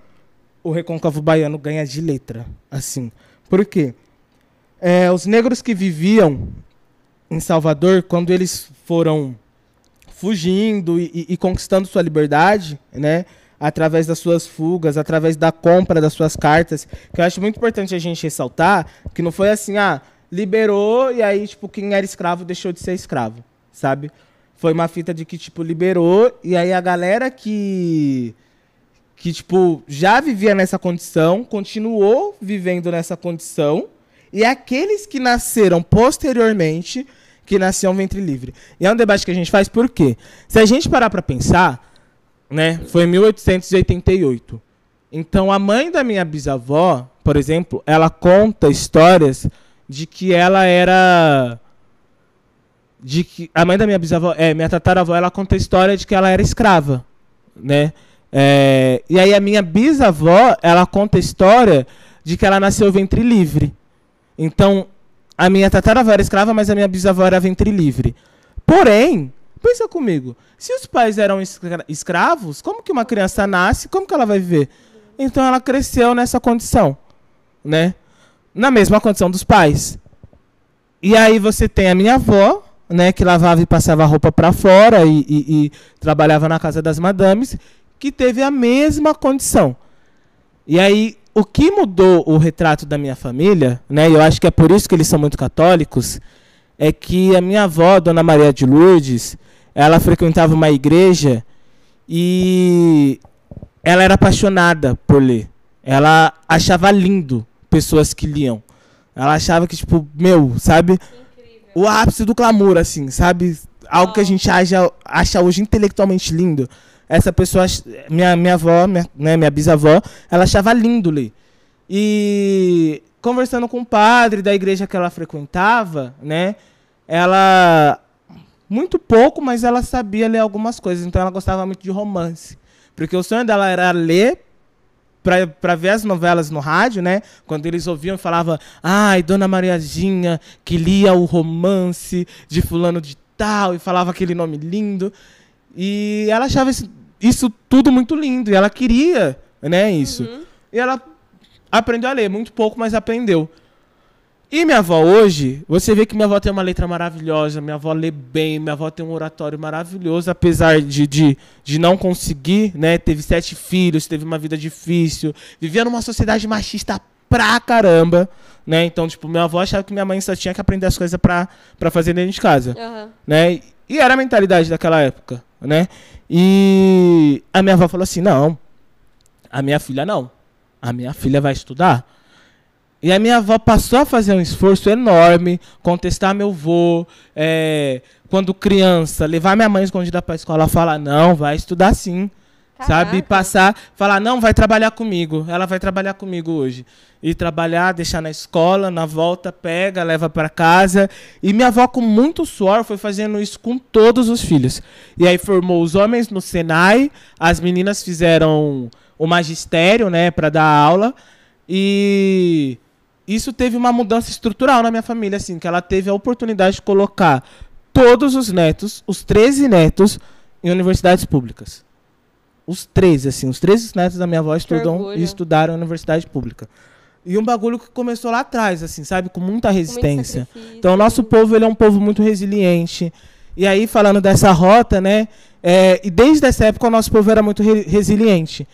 o Recôncavo Baiano ganha de letra, assim. Por quê? É, os negros que viviam em Salvador, quando eles foram fugindo e, e, e conquistando sua liberdade, né, através das suas fugas, através da compra das suas cartas, que eu acho muito importante a gente ressaltar, que não foi assim, ah, liberou e aí, tipo, quem era escravo deixou de ser escravo, sabe? Foi uma fita de que, tipo, liberou e aí a galera que que tipo já vivia nessa condição, continuou vivendo nessa condição, e aqueles que nasceram posteriormente que nasciam ventre livre. E é um debate que a gente faz por quê? Se a gente parar para pensar, né? Foi em 1888. Então a mãe da minha bisavó, por exemplo, ela conta histórias de que ela era de que a mãe da minha bisavó, é, minha tataravó, ela conta a história de que ela era escrava, né? É, e aí a minha bisavó, ela conta a história de que ela nasceu ventre livre. Então, a minha tataravó era escrava, mas a minha bisavó era ventre livre. Porém, Pensa comigo. Se os pais eram escravos, como que uma criança nasce? Como que ela vai viver? Então ela cresceu nessa condição, né? Na mesma condição dos pais. E aí você tem a minha avó, né, que lavava e passava roupa para fora e, e, e trabalhava na casa das madames, que teve a mesma condição. E aí o que mudou o retrato da minha família, né? Eu acho que é por isso que eles são muito católicos, é que a minha avó, Dona Maria de Lourdes, ela frequentava uma igreja e ela era apaixonada por ler. Ela achava lindo pessoas que liam. Ela achava que, tipo, meu, sabe? O ápice do clamor, assim, sabe? Algo que a gente acha, acha hoje intelectualmente lindo. Essa pessoa, minha, minha avó, minha, né, minha bisavó, ela achava lindo ler. E conversando com o padre da igreja que ela frequentava, né? Ela muito pouco, mas ela sabia ler algumas coisas. Então ela gostava muito de romance. Porque o sonho dela era ler para ver as novelas no rádio, né? Quando eles ouviam, falava, ai, Dona Mariazinha, que lia o romance de fulano de tal, e falava aquele nome lindo. E ela achava isso, isso tudo muito lindo, e ela queria, né, isso. Uhum. E ela aprendeu a ler, muito pouco, mas aprendeu. E minha avó hoje, você vê que minha avó tem uma letra maravilhosa, minha avó lê bem, minha avó tem um oratório maravilhoso, apesar de, de, de não conseguir, né? Teve sete filhos, teve uma vida difícil, vivia numa sociedade machista pra caramba, né? Então, tipo, minha avó achava que minha mãe só tinha que aprender as coisas pra, pra fazer dentro de casa, uhum. né? E era a mentalidade daquela época, né? E a minha avó falou assim: não, a minha filha não. A minha filha vai estudar. E a minha avó passou a fazer um esforço enorme, contestar meu avô, é, quando criança, levar minha mãe escondida para a escola, falar não, vai estudar sim. Caraca. Sabe? Passar, falar, não, vai trabalhar comigo. Ela vai trabalhar comigo hoje. E trabalhar, deixar na escola, na volta, pega, leva para casa. E minha avó, com muito suor, foi fazendo isso com todos os filhos. E aí formou os homens no Senai, as meninas fizeram o magistério, né, para dar aula. E isso teve uma mudança estrutural na minha família, assim, que ela teve a oportunidade de colocar todos os netos, os 13 netos, em universidades públicas. Os 13, assim, os 13 netos da minha avó estudam e estudaram em universidade pública. E um bagulho que começou lá atrás, assim, sabe? Com muita resistência. Então, o nosso povo, ele é um povo muito resiliente. E aí, falando dessa rota, né? É, e desde essa época, o nosso povo era muito re resiliente.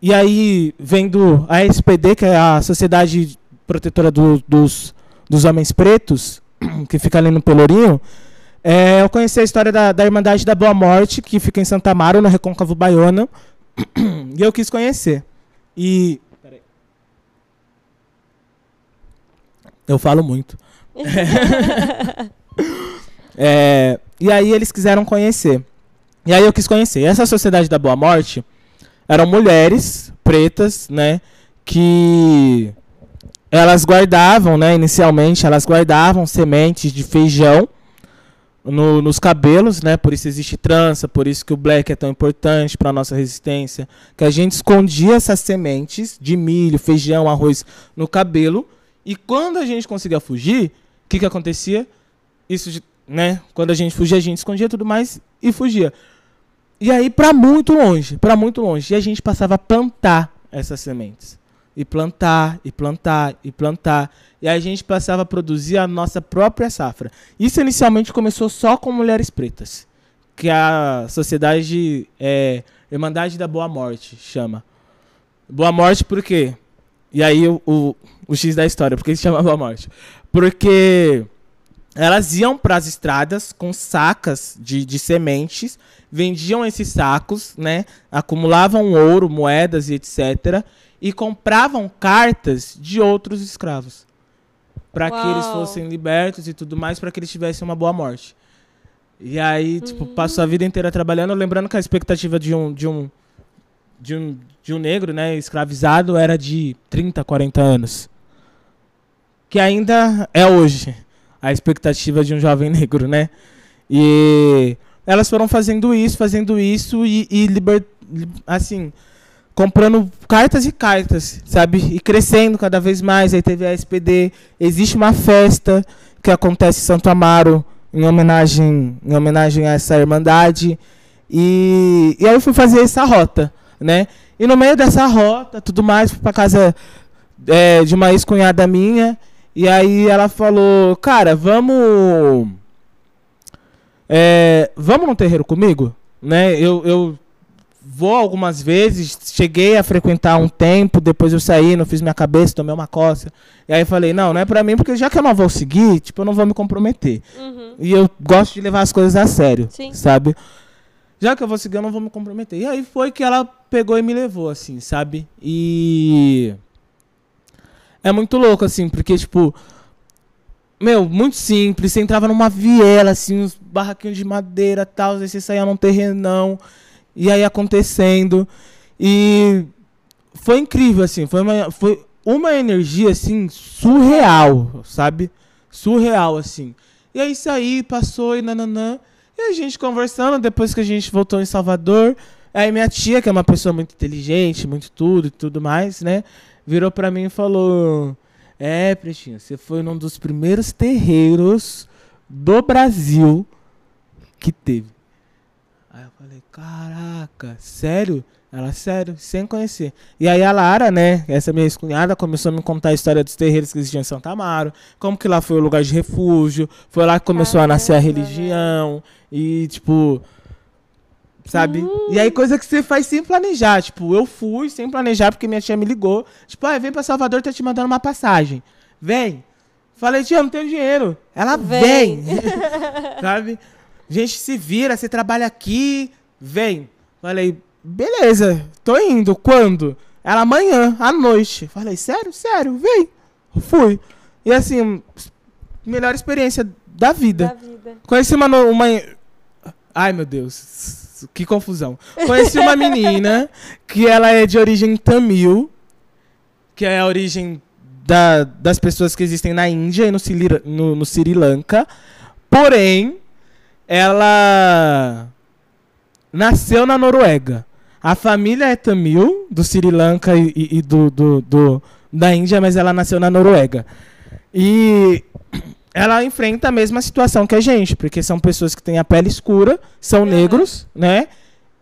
E aí, vendo a SPD, que é a Sociedade Protetora do, dos, dos Homens Pretos, *clears throat* que fica ali no Pelourinho, é, eu conheci a história da, da Irmandade da Boa Morte, que fica em Santa Amaro, no Recôncavo Baiano. *clears throat* e eu quis conhecer. E. Eu falo muito. *laughs* é, e aí eles quiseram conhecer. E aí eu quis conhecer. Essa Sociedade da Boa Morte eram mulheres pretas, né? Que elas guardavam, né? Inicialmente, elas guardavam sementes de feijão no, nos cabelos, né? Por isso existe trança, por isso que o black é tão importante para nossa resistência. Que a gente escondia essas sementes de milho, feijão, arroz no cabelo. E quando a gente conseguia fugir, o que, que acontecia? Isso, né? Quando a gente fugia, a gente escondia tudo mais e fugia. E aí, para muito longe, para muito longe. E a gente passava a plantar essas sementes. E plantar, e plantar, e plantar. E a gente passava a produzir a nossa própria safra. Isso inicialmente começou só com mulheres pretas, que a sociedade é, Irmandade da Boa Morte chama. Boa Morte por quê? E aí o, o, o X da história, por que se chama Boa Morte? Porque elas iam para as estradas com sacas de, de sementes, vendiam esses sacos, né? Acumulavam ouro, moedas e etc. E compravam cartas de outros escravos para que eles fossem libertos e tudo mais, para que eles tivessem uma boa morte. E aí, tipo, uhum. passou a vida inteira trabalhando, lembrando que a expectativa de um, de um, de um, de um negro, né, escravizado era de 30, 40 anos. Que ainda é hoje a expectativa de um jovem *laughs* negro, né? E elas foram fazendo isso, fazendo isso e, e liber, assim, comprando cartas e cartas, sabe? E crescendo cada vez mais. Aí teve a SPD. Existe uma festa que acontece em Santo Amaro em homenagem, em homenagem a essa irmandade. E, e aí eu fui fazer essa rota, né? E no meio dessa rota, tudo mais, fui pra casa é, de uma ex-cunhada minha. E aí ela falou, cara, vamos. É, vamos no terreiro comigo? Né? Eu, eu vou algumas vezes, cheguei a frequentar um tempo, depois eu saí, não fiz minha cabeça, tomei uma coça. E aí falei, não, não é pra mim, porque já que eu não vou seguir, tipo, eu não vou me comprometer. Uhum. E eu gosto de levar as coisas a sério, Sim. sabe? Já que eu vou seguir, eu não vou me comprometer. E aí foi que ela pegou e me levou, assim, sabe? E. É muito louco, assim, porque, tipo. Meu, muito simples. Você entrava numa viela, assim, uns barraquinhos de madeira tal. Aí você saía num terrenão. E aí acontecendo. E foi incrível, assim. Foi uma, foi uma energia, assim, surreal, sabe? Surreal, assim. E aí saí, passou e nananã. E a gente conversando, depois que a gente voltou em Salvador. Aí minha tia, que é uma pessoa muito inteligente, muito tudo e tudo mais, né? Virou pra mim e falou: É, Pretinho, você foi num dos primeiros terreiros do Brasil que teve. Caraca, sério? Ela, sério, sem conhecer. E aí a Lara, né, essa minha ex-cunhada, começou a me contar a história dos terreiros que existiam em Santa Amaro, como que lá foi o lugar de refúgio, foi lá que começou a nascer a religião, e tipo, sabe? E aí coisa que você faz sem planejar, tipo, eu fui sem planejar porque minha tia me ligou, tipo, ah, vem pra Salvador, tá te mandando uma passagem. Vem. Falei, tia, não tenho dinheiro. Ela vem. vem. *laughs* sabe? Gente se vira, você trabalha aqui, vem. Falei, beleza, tô indo. Quando? Ela amanhã, à noite. Falei, sério, sério, vem. Fui. E assim, melhor experiência da vida. Da vida. Conheci uma, uma. Ai, meu Deus. Que confusão. Conheci uma menina que ela é de origem tamil, que é a origem da, das pessoas que existem na Índia e no, no, no Sri Lanka. Porém, ela nasceu na Noruega. A família é tamil, do Sri Lanka e, e do, do, do, da Índia, mas ela nasceu na Noruega. E ela enfrenta a mesma situação que a gente, porque são pessoas que têm a pele escura, são uhum. negros, né?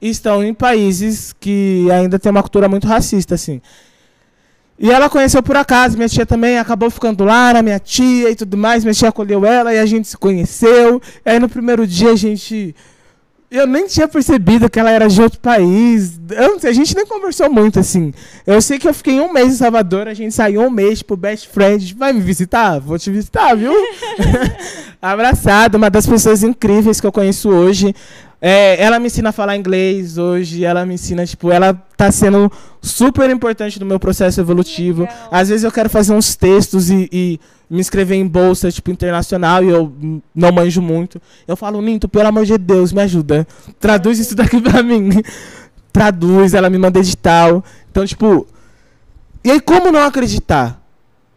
E estão em países que ainda tem uma cultura muito racista, assim. E ela conheceu por acaso, minha tia também acabou ficando lá, era minha tia e tudo mais. Minha tia acolheu ela e a gente se conheceu. E aí no primeiro dia a gente. Eu nem tinha percebido que ela era de outro país. Eu, a gente nem conversou muito, assim. Eu sei que eu fiquei um mês em Salvador, a gente saiu um mês, tipo, best friend. Vai me visitar? Vou te visitar, viu? *laughs* *laughs* Abraçado, uma das pessoas incríveis que eu conheço hoje. É, ela me ensina a falar inglês hoje, ela me ensina, tipo, ela tá sendo super importante no meu processo evolutivo. Legal. Às vezes eu quero fazer uns textos e, e, me inscrever em bolsa, tipo, internacional, e eu não manjo muito. Eu falo, Ninto, pelo amor de Deus, me ajuda. Traduz isso daqui pra mim. Traduz, ela me manda edital. Então, tipo. E aí, como não acreditar?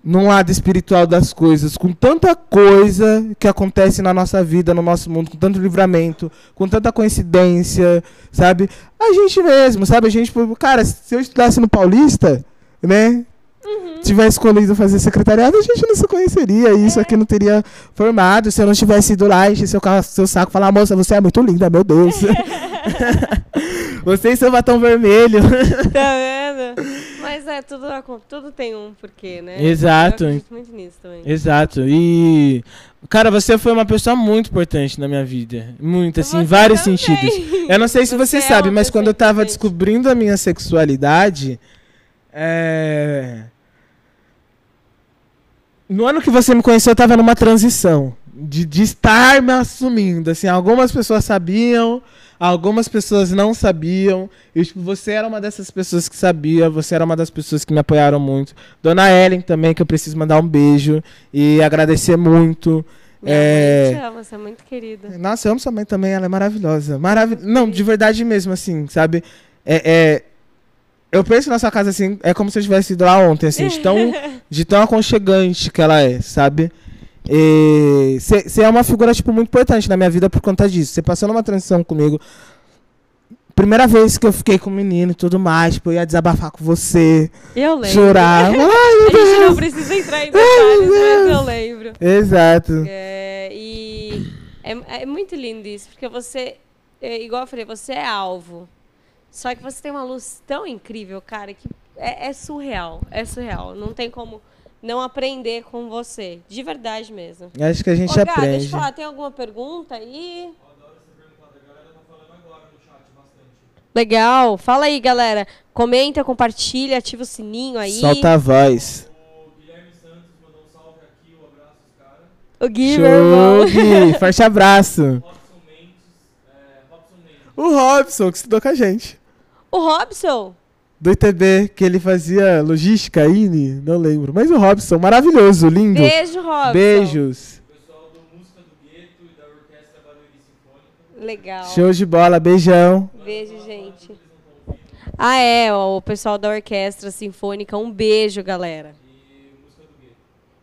Num lado espiritual das coisas, com tanta coisa que acontece na nossa vida, no nosso mundo, com tanto livramento, com tanta coincidência, sabe? A gente mesmo, sabe? A gente, cara, se eu estudasse no Paulista, né? Uhum. Tivesse escolhido fazer secretariado, a gente não se conheceria. Isso é. aqui não teria formado se eu não tivesse ido lá, encher seu, seu saco falar, moça, você é muito linda, meu Deus. *laughs* você e seu batom vermelho. *laughs* Tá vendo? *laughs* Mas é, tudo, tudo tem um porquê, né? Exato. Eu muito nisso também. Exato. E. Cara, você foi uma pessoa muito importante na minha vida. Muito, assim, em vários também. sentidos. Eu não sei se você, você sabe, é mas quando eu tava descobrindo a minha sexualidade. É... No ano que você me conheceu, eu tava numa transição. De, de estar me assumindo. Assim, algumas pessoas sabiam, Algumas pessoas não sabiam. E, tipo, você era uma dessas pessoas que sabia. Você era uma das pessoas que me apoiaram muito. Dona Ellen também, que eu preciso mandar um beijo. E agradecer muito. Minha é... mãe te ama, você é muito querida. Nossa, eu amo sua mãe também, ela é maravilhosa. Marav... Não, de verdade mesmo, assim, sabe? É, é... Eu penso na sua casa assim, é como se eu tivesse ido lá ontem, assim, de tão, *laughs* de tão aconchegante que ela é, sabe? Você é uma figura, tipo, muito importante na minha vida por conta disso. Você passou numa transição comigo. Primeira vez que eu fiquei com o menino e tudo mais, tipo, eu ia desabafar com você. Eu lembro. Chorar. *laughs* Ai, a gente não precisa entrar em detalhes, mas eu lembro. Exato. É, e é, é muito lindo isso, porque você, é, igual eu falei, você é alvo. Só que você tem uma luz tão incrível, cara, que é, é surreal. É surreal. Não tem como não aprender com você. De verdade mesmo. Acho que a gente Ô, Gá, aprende. Deixa eu falar, tem alguma pergunta aí? Legal. Fala aí, galera. Comenta, compartilha, ativa o sininho aí. Solta a voz. O Guilherme Santos mandou um salve aqui, um abraço, cara. O Gui, Show, Gui. *laughs* Forte abraço. Robson Mendes, é, Robson Mendes. O Robson, que estudou com a gente. O Robson? Do ITB, que ele fazia logística, INE, não lembro. Mas o Robson, maravilhoso, lindo. Beijo, Robson. Beijos. Pessoal do Música do Gueto e da Orquestra Barueri Sinfônica. Legal. Show de bola, beijão. Beijo, gente. Ah, é, ó, o pessoal da Orquestra Sinfônica, um beijo, galera. E Música do Gueto.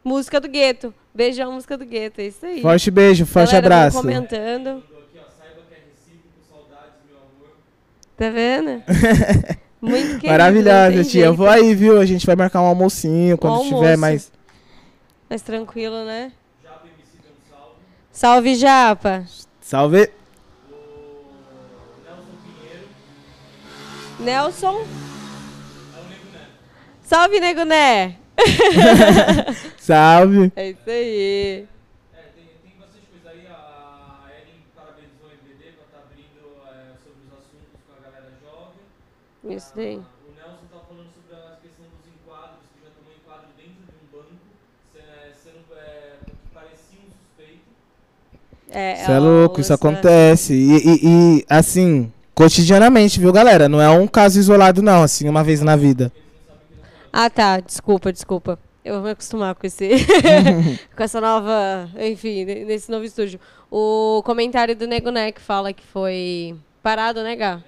Música do Gueto. Beijão, Música do Gueto, é isso aí. Forte beijo, forte galera, abraço. comentando. Tá vendo? *laughs* Muito querido. Maravilhosa, tia. Eu vou aí, viu? A gente vai marcar um almocinho quando um tiver mais. Mais tranquilo, né? Japa MC dando salve. Salve, Japa. Salve. Nelson Pinheiro. Nelson. Salve, Nego Né. *laughs* salve. É isso aí. Isso daí. O Nelson está falando sobre a questão dos enquadros, que já tomou enquadro dentro de um banco, sendo, é, que parecia um suspeito. É, Isso é louco, isso acontece. E, e- e, assim, cotidianamente, viu, galera? Não é um caso isolado, não, assim, uma vez na vida. Ah, tá. Desculpa, desculpa. Eu vou me acostumar com esse. *laughs* com essa nova. Enfim, ne- nesse novo estúdio. O comentário do Nego Neck fala que foi parado, né, Gá?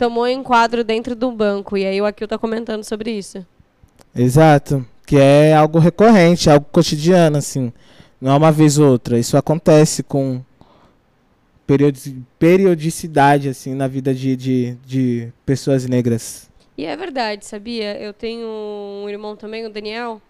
Tomou um enquadro dentro do banco. E aí o Akil tá comentando sobre isso. Exato. Que é algo recorrente, algo cotidiano, assim. Não é uma vez ou outra. Isso acontece com periodi- periodicidade, assim, na vida de, de, de pessoas negras. E é verdade, sabia? Eu tenho um irmão também, o Daniel.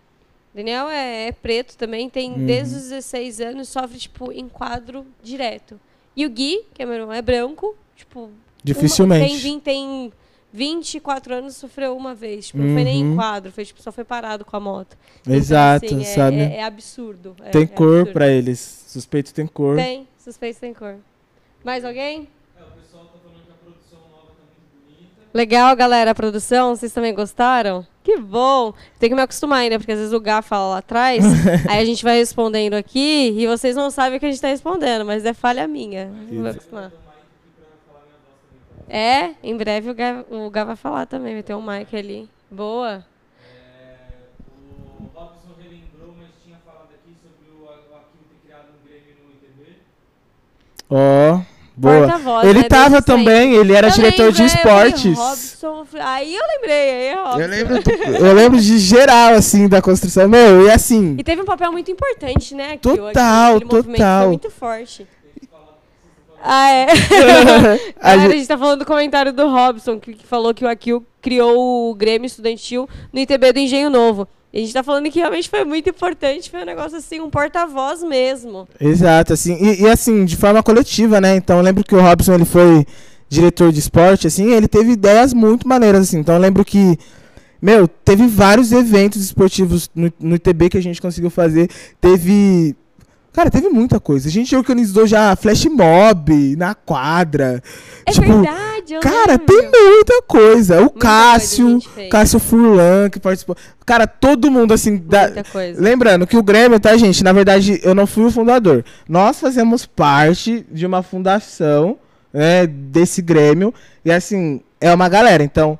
Daniel é, é preto também, tem Uhum. desde os 16 anos, sofre, tipo, enquadro direto. E o Gui, que é meu irmão, é branco, tipo. Uma- Dificilmente. tem, vin- tem 24 anos, sofreu uma vez. Tipo, não foi nem Uhum. enquadro, foi, tipo, só foi parado com a moto. Então, Exato, assim, é- sabe? É, é absurdo. é- tem é cor absurdo. pra eles. Suspeito tem cor. Tem, suspeito tem cor. Mais alguém? É, o pessoal tá falando que a produção nova tá muito bonita. Legal, galera, a produção. Vocês também gostaram? Que bom! Tem que me acostumar ainda, porque às vezes o Gá fala lá atrás, *laughs* aí a gente vai respondendo aqui e vocês não sabem o que a gente tá respondendo, mas é falha minha. Não vou acostumar. É, em breve o Gá, o Gá vai falar também, vai ter um mic ali. Boa. O Robson relembrou, mas tinha falado aqui sobre o, o Aquino ter criado Grêmio no ITB. Ó, boa. Porta-voz, Ele né, tava também, ele era Eu diretor de lembro, é, esportes. Robson, aí eu lembrei, aí é Robson. Eu lembro, *laughs* eu lembro de geral, assim, da construção. Meu, e assim. E teve um papel muito importante, né? aqui, Total, aquele movimento total. Foi muito forte. Ah, é. *laughs* a Galera, a gente- gente tá falando do comentário do Robson, que, que falou que o Akil criou o Grêmio Estudantil no ITB do Engenho Novo. E a gente tá falando que realmente foi muito importante, foi um negócio assim, um porta-voz mesmo. Exato, assim, e, e, assim, de forma coletiva, né? Então eu lembro que o Robson ele foi diretor de esporte, assim, ele teve ideias muito maneiras, assim. Então eu lembro que, meu, teve vários eventos esportivos no, no ITB que a gente conseguiu fazer. Teve. Cara, teve muita coisa. A gente organizou já flash mob na quadra. É Tipo, verdade, eu Cara, lembro. tem muita coisa. O Muita coisa Cássio, fez. Cássio Furlan, que participou. Cara, todo mundo, assim, da, Muita coisa. Lembrando que o Grêmio, tá, gente? Na verdade, eu não fui o fundador. Nós fazemos parte de uma fundação né, desse Grêmio. E assim, é uma galera. Então,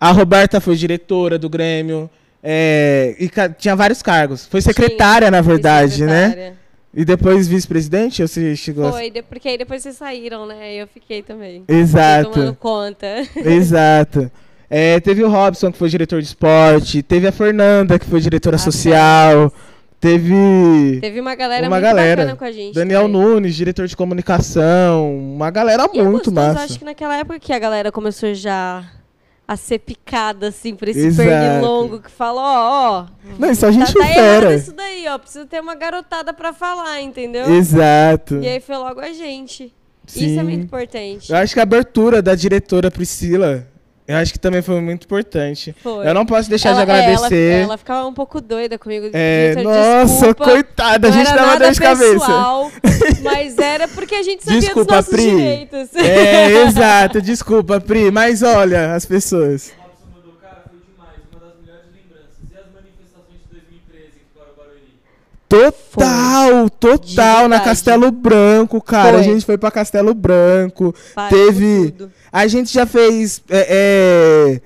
a Roberta foi diretora do Grêmio. é, e tinha vários cargos. Foi secretária, na verdade, né? E depois vice-presidente? Ou você chegou a... Foi, de- porque aí depois vocês saíram, né? E eu fiquei também. Exato. Tomando conta. *laughs* Exato. É, teve o Robson, que foi diretor de esporte. Teve a Fernanda, que foi diretora A social. Teve. Teve uma galera Uma muito galera. bacana com a gente. Daniel também. Nunes, diretor de comunicação. Uma galera E é muito gostoso, massa. Acho que naquela época que a galera começou já a ser picada, assim, por esse Exato. pernilongo que fala, ó, ó. Não, isso a gente tá, tá fera. isso daí, ó. Precisa ter uma garotada pra falar, entendeu? Exato. E aí foi logo a gente. Sim. Isso é muito importante. Eu acho que a abertura da diretora Priscila, eu acho que também foi muito importante. Foi. Eu não posso deixar ela, de é, ela- agradecer. ela, ficava um pouco doida comigo. É, nossa, desculpa, coitada, a gente tava dor de cabeça. *laughs* mas era porque a gente sabia Desculpa, dos nossos Pri. direitos. É, *laughs* exato, desculpa, Pri, mas olha, as pessoas. O Robson mandou, cara, foi demais. Uma das melhores lembranças. E as manifestações de 2013 que foram Barueri? Total, total, na. Castelo Branco, cara. Foi. A gente foi pra Castelo Branco. Para Teve- tudo. A gente já fez. é, é,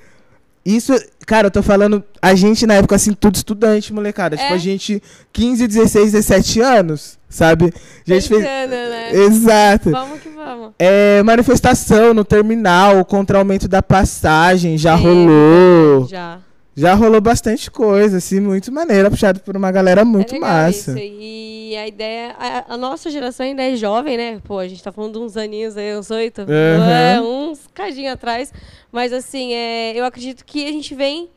Isso, cara, eu tô falando. A gente na época, assim, tudo estudante, molecada. Tipo, É. a gente, 15, 16, 17 anos, sabe? A gente fez. Pensando, né? Exato. Vamos que vamos. É, manifestação no terminal contra o aumento da passagem, já Sim, rolou. Já. Já rolou bastante coisa, assim, muito maneira, puxado por uma galera muito é massa. Isso. E a ideia. A, a nossa geração ainda é jovem, né? Pô, a gente tá falando de uns aninhos aí, uns oito. Aham. É, uns cadinho atrás. Mas assim, é, eu acredito que a gente vem,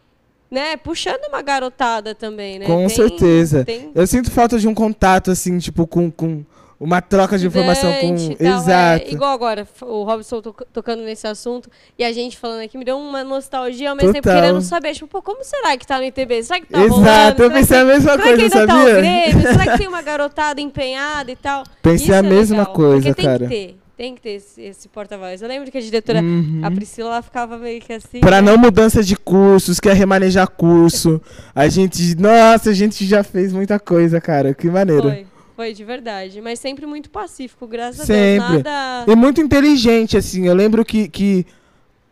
né, puxando uma garotada também, né? Com Tem- certeza. Tem Eu sinto falta de um contato, assim, tipo, com, com uma troca de informação com. tal, Exato. É, igual agora, o Robson to- tocando nesse assunto e a gente falando aqui, me deu uma nostalgia ao mesmo tempo Total. querendo saber, tipo, pô, como será que tá no ITB? Será que tá Exato, rolando? eu Será pensei que- a mesma Será coisa, que ainda tá o sabia? Grêmio? *laughs* Será que tem uma garotada empenhada e tal? Pensei Isso a é mesma legal, coisa, porque tem cara. que ter, tem que ter esse, esse porta-voz. Eu lembro que a diretora, Uhum. a Priscila, ela ficava meio que assim. Pra né? não mudança de cursos, quer remanejar curso. A gente. Nossa, a gente já fez muita coisa, cara. Que maneiro. Foi. Foi de verdade. Mas sempre muito pacífico, graças Sempre. a Deus. Nada. E muito inteligente, assim. Eu lembro que, que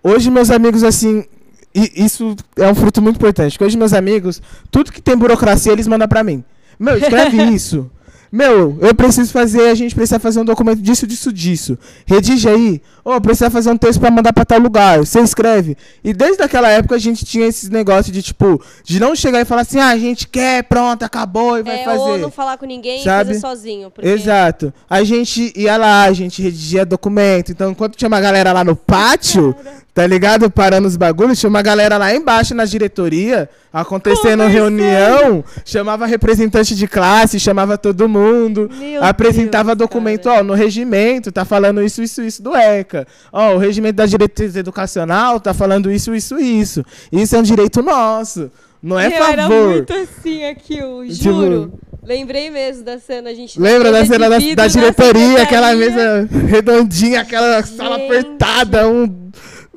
hoje meus amigos, assim. e isso é um fruto muito importante. Que hoje meus amigos, tudo que tem burocracia, eles mandam pra mim. Meu, escreve *laughs* isso. Meu, eu preciso fazer, a gente precisa fazer um documento disso, disso, disso. Redige aí. Ô, precisa fazer um texto pra mandar pra tal lugar. Você escreve. E desde aquela época a gente tinha esses negócios de, tipo, de não chegar e falar assim, ah, a gente quer, pronto, acabou e vai É, fazer. ou não falar com ninguém Sabe? e fazer sozinho. Porque... Exato. A gente ia lá, a gente redigia documento. Então, enquanto tinha uma galera lá no pátio, tá ligado? Parando os bagulhos, tinha uma galera lá embaixo na diretoria, acontecendo reunião, chamava representante de classe, chamava todo mundo, Meu apresentava Deus, documento, cara. ó, no regimento tá falando isso, isso, isso do ECA. Ó, o regimento da diretriz educacional tá falando isso, isso, isso. Isso é um direito nosso. Não é Eu era favor. muito assim aqui, eu Tipo- juro. Lembrei mesmo da cena, a gente. Lembra da cena da, da diretoria, aquela mesa redondinha, aquela sala Gente. apertada, um,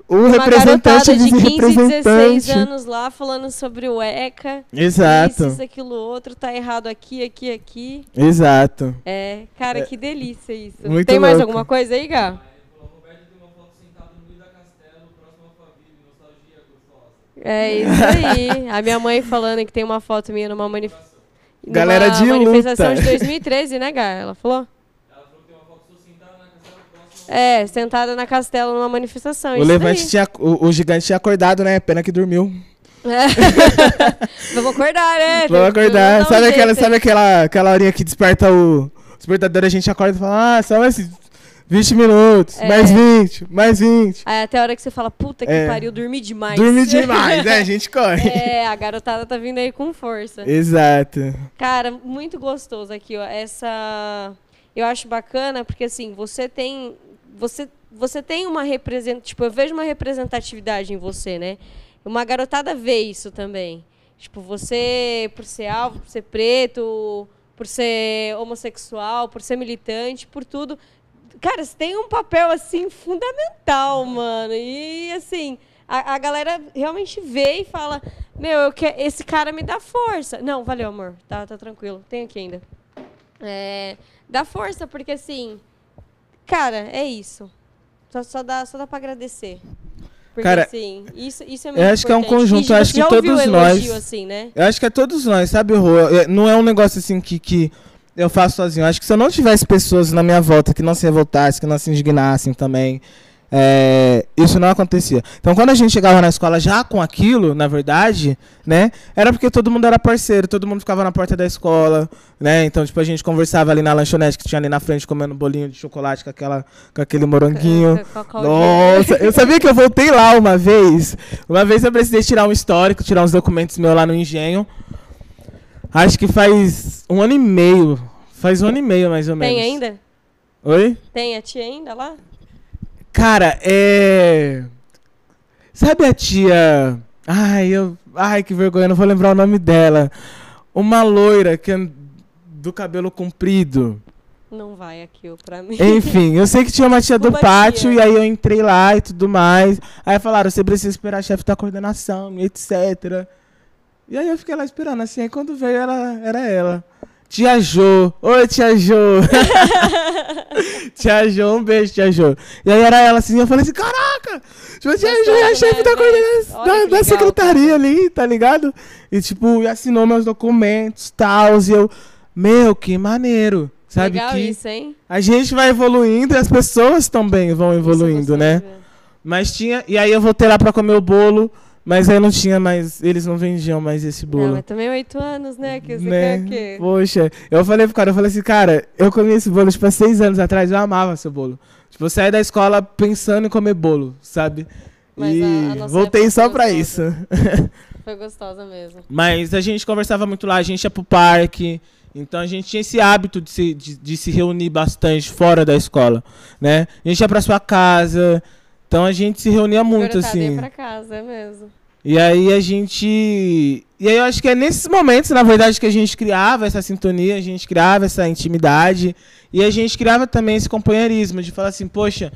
um Uma representante de 15, vice-representante. 16 anos lá falando sobre o ECA. Exato, Isso, isso, aquilo, outro, tá errado aqui, aqui, aqui. exato. É, cara, que delícia isso. Muito Tem mais louco. alguma coisa aí, Gá? Ele falou, Roberto tem uma foto sentado no meio da castelo, próximo à família, nostalgia gostosa. É isso aí. A minha mãe falando que tem uma foto minha numa, manif... Galera numa de manifestação luta. de 2013, né, Gá? Ela falou que tem uma foto sua sentada na castelo, próximo É, sentada na castelo numa manifestação. O isso levante daí. tinha. O, o gigante tinha acordado, né? Pena que dormiu. É. *laughs* Vamos acordar, né? Vamos acordar. Um Sabe, aquela, jeito sabe aquela, aquela horinha que desperta o. Despertador, a gente acorda e fala, ah, só mais 20 minutos, É. mais 20, mais 20. Aí até a hora que você fala, puta que É. pariu, dormi demais. Dorme *laughs* demais, né? A gente corre. É, a garotada tá vindo aí com força. Exato. Cara, muito gostoso aqui, ó. Essa. Eu acho bacana porque assim, você tem. Você, você tem uma representação. Tipo, eu vejo uma representatividade em você, né? Uma garotada vê isso também. Tipo, você, por ser alvo, por ser preto, por ser homossexual, por ser militante, por tudo. Cara, você tem um papel, assim, fundamental, mano. E, assim, a, a galera realmente vê e fala: Meu, eu que, esse cara me dá força. Não, valeu, amor. Tá, tá tranquilo. Tem aqui ainda. É, dá força, porque, assim, cara, é isso. Só, só, dá, só dá pra agradecer. Porque, Cara, assim, isso, isso é muito acho que é um importante. conjunto, acho que todos elogio, nós- assim, né? Eu acho que é todos nós, sabe, Rô? É, Não é um negócio assim que, que eu faço sozinho. Eu acho que se eu não tivesse pessoas na minha volta que não se revoltassem, que não se indignassem também, é, isso não acontecia. Então, quando a gente chegava na escola já com aquilo, na verdade, né, era porque todo mundo era parceiro, todo mundo ficava na porta da escola, né? Então, tipo, a gente conversava ali na lanchonete que tinha ali na frente comendo bolinho de chocolate com, aquela, com aquele moranguinho. Nossa, eu sabia que eu voltei lá uma vez. Uma vez eu precisei tirar um histórico, tirar uns documentos meus lá no engenho. Acho que faz um ano e meio. Faz um ano e meio, mais ou menos. Tem ainda? Oi? Tem a tia ainda lá? Cara, é. Sabe a tia. Ai, eu. Ai, que vergonha, não vou lembrar o nome dela. Uma loira que é do cabelo comprido. Não vai aqui pra mim. Enfim, eu sei que tinha uma tia do pátio tia. e aí eu entrei lá e tudo mais. Aí falaram, você precisa esperar a chefe da coordenação etc. E aí eu fiquei lá esperando, assim, aí quando veio ela, era ela. Tia Jô. Oi, tia Jô. *laughs* tia Jô, um beijo, tia Jô. E aí era ela assim, eu falei assim, caraca! Tipo, tia Jô é a chefe né? da coordenação, da, secretaria ali, tá ligado? E tipo, assinou meus documentos, tal, e eu, meu, que maneiro. Sabe Legal que isso, hein? a gente vai evoluindo e as pessoas também vão evoluindo, né? ver. Mas tinha. E aí eu voltei lá pra comer o bolo, mas aí não tinha mais. Eles não vendiam mais esse Não, bolo. mas também oito anos, né? Que você né? quer o quê? Poxa, eu falei pro cara, eu falei assim, cara, eu comi esse bolo, tipo, há seis anos atrás, eu amava seu bolo. Tipo, eu saí da escola pensando em comer bolo, sabe? Mas e a- a voltei só pra isso. *laughs* Foi gostosa mesmo. Mas a gente conversava muito lá, a gente ia pro parque. Então a gente tinha esse hábito de se, de, de se reunir bastante fora da escola, né? A gente ia pra sua casa. Então a gente se reunia muito, ia assim. pra casa, é mesmo. E aí a gente. E aí eu acho que é nesses momentos, na verdade, que a gente criava essa sintonia, a gente criava essa intimidade. E a gente criava também esse companheirismo de falar assim, poxa,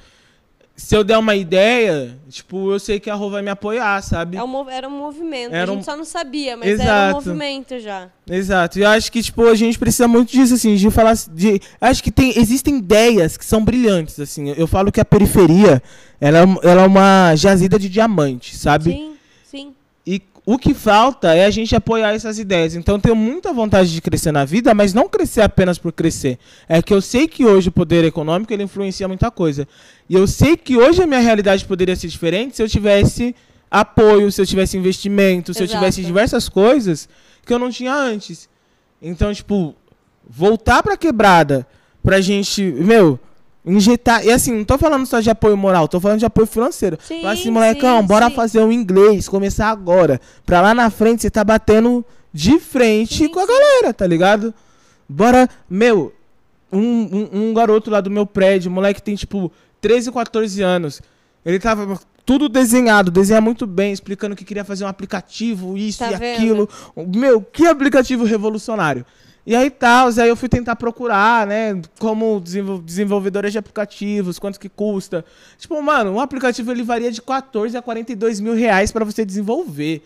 se eu der uma ideia, tipo, eu sei que a Rô vai me apoiar, sabe? É um era um movimento. Era a gente um- só não sabia, mas era um Exato. movimento já. Exato. E eu acho que, tipo, a gente precisa muito disso, assim, de falar. De, acho que tem, existem ideias que são brilhantes, assim. Eu falo que a periferia, ela, é um- ela é uma jazida de diamante, sabe? Sim. O que falta é a gente apoiar essas ideias. Então eu tenho muita vontade de crescer na vida, mas não crescer apenas por crescer. É que eu sei que hoje o poder econômico ele influencia muita coisa. E eu sei que hoje a minha realidade poderia ser diferente se eu tivesse apoio, se eu tivesse investimento, se eu tivesse diversas coisas que eu não tinha antes. Então, tipo, voltar pra quebrada pra gente, meu, injetar. E assim, não tô falando só de apoio moral, tô falando de apoio financeiro. Sim, Fala assim, molecão, sim, bora sim. fazer um inglês, começar agora. Pra lá na frente você tá batendo de frente Sim, com a galera, tá ligado? Bora, meu, um, um, um garoto lá do meu prédio, moleque tem tipo 13, 14 anos. Ele tava tudo desenhado, desenha muito bem, explicando que queria fazer um aplicativo, isso Tá e vendo? aquilo. Meu, que aplicativo revolucionário. E aí tal, aí eu fui tentar procurar, né, como desenvol- desenvolvedora de aplicativos, quanto que custa. Tipo, mano, um aplicativo ele varia de 14 a 42 mil reais pra você desenvolver.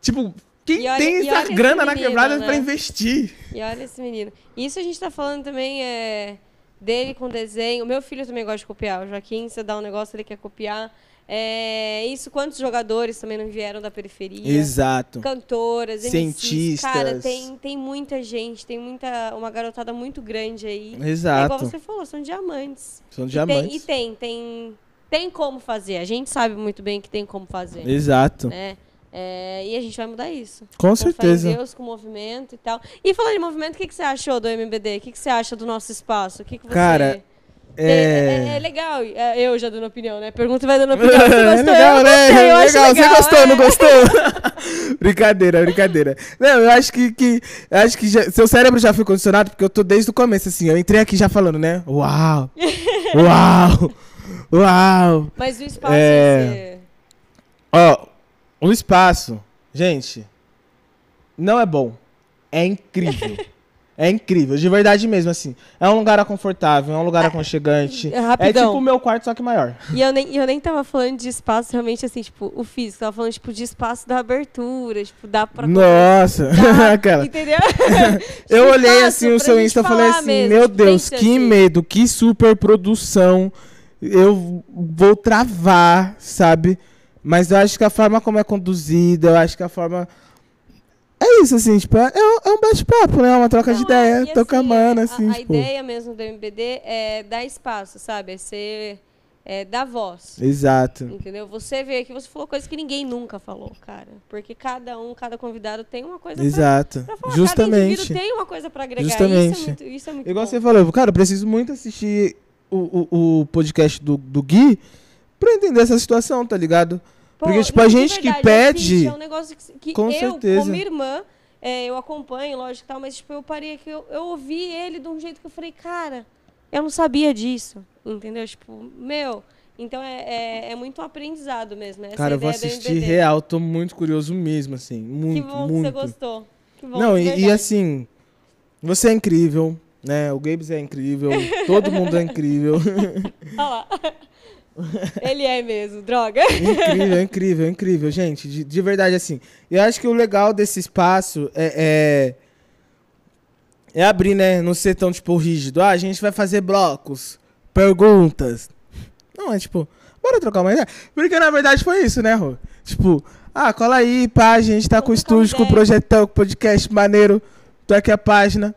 Tipo, quem olha- tem essa grana na menino, quebrada né? pra investir? E olha esse menino. Isso a gente tá falando também é, dele com desenho. Meu filho também gosta de copiar. O Joaquim, você dá um negócio, ele quer copiar. É, isso, quantos jogadores também não vieram da periferia? Exato. Cantoras, MCs. Cientistas. Cara, tem, tem muita gente, tem muita, uma garotada muito grande aí. É igual Exato. você falou, são diamantes. São E diamantes. tem, e tem, tem, tem como fazer. A gente sabe muito bem que tem como fazer. Exato. Né? É, e a gente vai mudar isso. Com Com certeza. Deus, com o movimento e tal. E falando de movimento, o que, que você achou do MBD? O que, que você acha do nosso espaço? O que, que você... Cara, é... É. é legal. É, eu já dando opinião, né? Pergunta e vai dando opinião. *laughs* Você É gostou? legal, eu né? gostei, eu acho legal. legal. Você gostou, é. não gostou? *laughs* brincadeira, brincadeira. Não, eu acho que, que eu acho que já- seu cérebro já foi condicionado porque eu tô desde o começo assim. Eu entrei aqui já falando, né? Uau! *laughs* Uau! Uau! Mas o espaço É. é... Ó, o espaço, gente, não é bom. É incrível. É incrível, de verdade mesmo, assim. É um lugar confortável, é um lugar aconchegante. é rapidão. É tipo o meu quarto, só que maior. E eu nem, eu nem tava falando de espaço realmente assim, tipo, o físico. Tava falando, tipo, de espaço da abertura. Tipo, dá pra... Nossa, conversar, *laughs* aquela. Entendeu? *laughs* Eu olhei assim o seu Insta e falei assim, mesmo, meu tipo, Deus, que assim. medo, que super produção. Eu vou travar, sabe? Mas eu acho que a forma como é conduzida, eu acho que a forma. É isso, assim, tipo, é, é um bate-papo, né? Uma troca de Não, é- ideia, e tô com a mana, a- assim, a, tipo. ideia mesmo do MBD é dar espaço, sabe? É ser. É dar voz. Exato. Entendeu? Você veio aqui, você falou coisas que ninguém nunca falou, cara. Porque cada um, cada convidado tem uma coisa pra, Exato. pra falar. Cada Justamente. indivíduo tem uma coisa pra agregar. Justamente. Isso é muito, isso é muito Igual bom. você falou, cara, eu preciso muito assistir o, o, o podcast do, do Gui pra entender essa situação, tá ligado? Pô, Porque, tipo, não, a gente que verdade, pede- É um negócio que, que Com eu, certeza. como irmã, é, eu acompanho, lógico e tal, mas tipo, eu parei aqui, eu, eu ouvi ele de um jeito que eu falei, cara, eu não sabia disso. Entendeu? Tipo, meu. Então é, é, é muito aprendizado mesmo. Essa Cara, eu vou assistir real, tô muito curioso mesmo, assim. Muito, Que bom que muito. você gostou. Que bom, Não, e, e verdade. assim, você é incrível, né? O Gabes é incrível, todo mundo é incrível. *laughs* Olha lá. *laughs* Ele é mesmo, droga. incrível, incrível, incrível, gente. De, de verdade, assim. Eu acho que o legal desse espaço é, é, é abrir, né? Não ser tão, tipo, rígido. Ah, a gente vai fazer blocos, perguntas. Não, é tipo, bora trocar uma ideia. Porque na verdade foi isso, né, Rô? Tipo, ah, cola aí, pá, a gente tá Vamos com o estúdio, com o projetão, com o podcast maneiro. Tô aqui a página.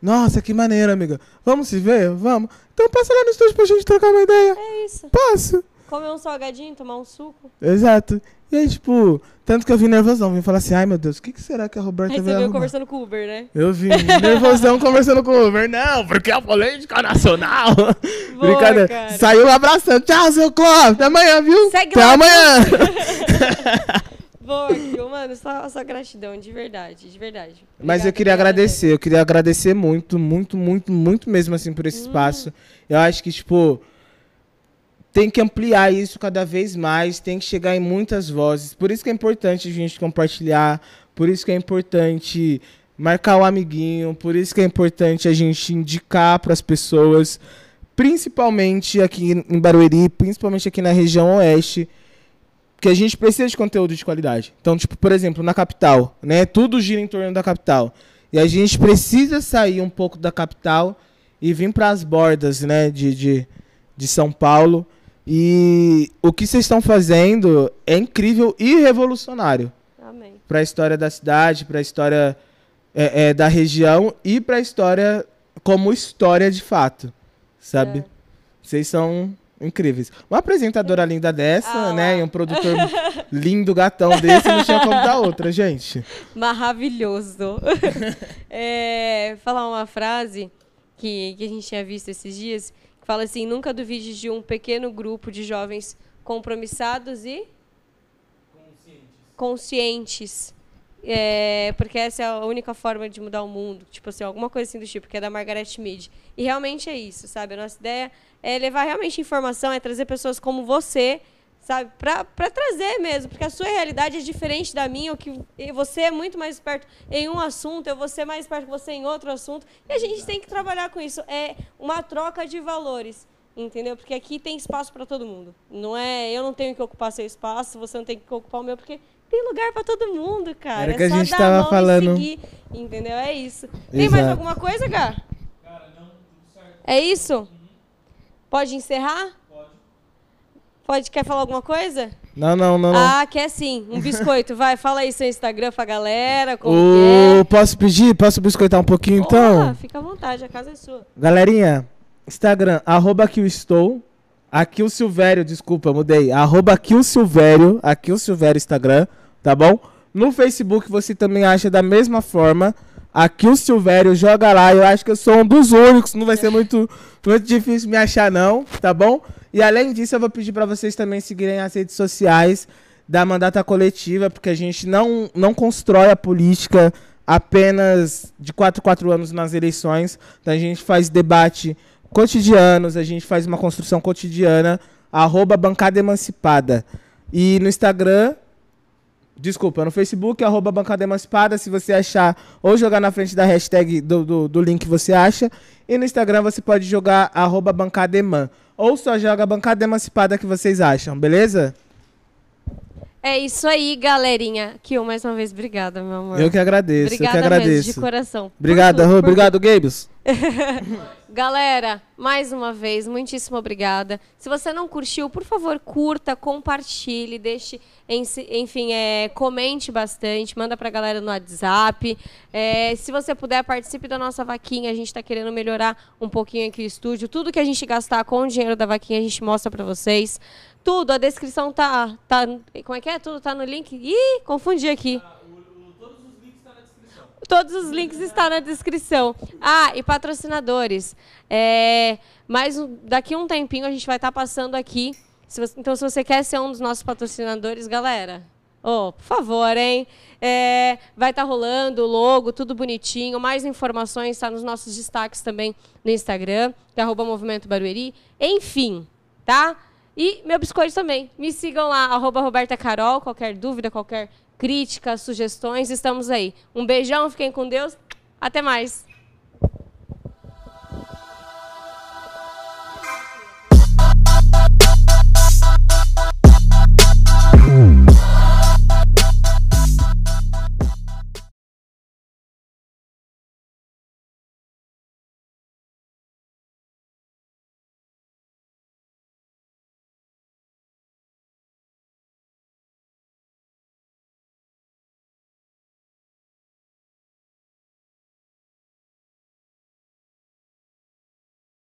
Nossa, que maneiro, amiga. Vamos se ver? Vamos. Então passa lá no estúdio pra gente trocar uma ideia. É isso. Passo. Comer um salgadinho, tomar um suco. Exato. E aí, tipo, tanto que eu vim nervosão, vim falar assim, ai meu Deus, o que, que será que a Roberta Aí vai você veio arrumar? conversando com o Uber, né? Eu vim nervosão *laughs* conversando com o Uber. Não, porque a política nacional. Boa, *laughs* Brincadeira. cara. Saiu abraçando. Tchau, seu Clóvis. Até amanhã, viu? Segue Até lá, amanhã. *laughs* Kio. Mano, só, só gratidão, de verdade, de verdade. Mas eu Obrigada, queria obrigada agradecer, eu queria agradecer muito, muito, muito, muito mesmo, assim, por Hum. esse espaço. Eu acho que, tipo, tem que ampliar isso cada vez mais, tem que chegar em muitas vozes. Por isso que é importante a gente compartilhar, por isso que é importante marcar o amiguinho, por isso que é importante a gente indicar para as pessoas, principalmente aqui em Barueri, principalmente aqui na região oeste, que a gente precisa de conteúdo de qualidade. Então, tipo, por exemplo, na capital, né? Tudo gira em torno da capital. E a gente precisa sair um pouco da capital e vir para as bordas, né, de, de, de São Paulo. E o que vocês estão fazendo é incrível e revolucionário para a história da cidade, para a história é, é, da região e para a história como história de fato, sabe? É. Vocês são incríveis. Uma apresentadora linda dessa, ah, né? E um produtor *laughs* lindo gatão desse, não tinha como dar outra, gente. Maravilhoso. *laughs* é, falar uma frase que, que a gente tinha visto esses dias, que fala assim, nunca duvide de um pequeno grupo de jovens compromissados e conscientes. conscientes é, porque essa é a única forma de mudar o mundo. Tipo assim, alguma coisa assim do tipo, que é da Margaret Mead. E realmente é isso, sabe? A nossa ideia é levar realmente informação, é trazer pessoas como você, sabe? Pra, pra trazer mesmo, porque a sua realidade é diferente da minha, o que você é muito mais esperto em um assunto, eu vou ser mais esperto que você em outro assunto. E a gente tem que trabalhar com isso. É uma troca de valores entendeu? Porque aqui tem espaço para todo mundo. Não é, eu não tenho que ocupar seu espaço, você não tem que ocupar o meu, porque tem lugar para todo mundo, cara. Era que é a gente tava falando. Seguir, entendeu? É isso. Tem Exato. mais alguma coisa, Gá? Cara, não, tudo certo. É isso? Uhum. Pode encerrar? Pode. Pode, quer falar alguma coisa? Não, não, não. Ah, quer sim. Um biscoito. Vai, fala aí seu Instagram pra galera. Como é. Posso pedir? Posso biscoitar um pouquinho, então? Fica à vontade, a casa é sua. Galerinha, Instagram, arroba que eu estou. Aqui o Silvério, desculpa, mudei. Arroba aqui o Silvério, aqui o Silvério Instagram, tá bom? No Facebook você também acha da mesma forma. Aqui o Silvério joga lá. Eu acho que eu sou um dos únicos. Não vai ser muito, muito difícil me achar, não, tá bom? E além disso, eu vou pedir para vocês também seguirem as redes sociais da mandata coletiva, porque a gente não, não constrói a política apenas de 4 4 anos nas eleições. Então a gente faz debate cotidianos, a gente faz uma construção cotidiana, arroba bancada emancipada. E no Instagram, desculpa, no Facebook, arroba bancada emancipada, se você achar, ou jogar na frente da hashtag do, do, do link que você acha. E no Instagram você pode jogar arroba bancada eman. Ou só joga bancada emancipada que vocês acham, beleza? É isso aí, galerinha. Kill, mais uma vez, obrigada, meu amor. Eu que agradeço, obrigada eu que agradeço. Mesmo, de coração. Obrigado, por, por... obrigado, Gabes. *laughs* Galera, mais uma vez, muitíssimo obrigada. Se você não curtiu, por favor, curta, compartilhe, deixe, enfim, é, comente bastante, manda pra galera no WhatsApp. É, se você puder, participe da nossa vaquinha. A gente está querendo melhorar um pouquinho aqui o estúdio. Tudo que a gente gastar com o dinheiro da vaquinha, a gente mostra para vocês. Tudo, a descrição tá, tá. Como é que é? Tudo tá no link. Ih, confundi aqui. Todos os links estão na descrição. Ah, e patrocinadores. É, mas daqui a um tempinho a gente vai estar tá passando aqui. Se você, então, se você quer ser um dos nossos patrocinadores, galera, oh, por favor, hein? É, vai estar tá rolando o logo, tudo bonitinho. Mais informações está nos nossos destaques também no Instagram, que é arroba Movimento Barueri. Enfim, tá? E meu biscoito também. Me sigam lá, arroba Roberta Carol. Qualquer dúvida, qualquer críticas, sugestões, estamos aí. Um beijão, fiquem com Deus. Até mais.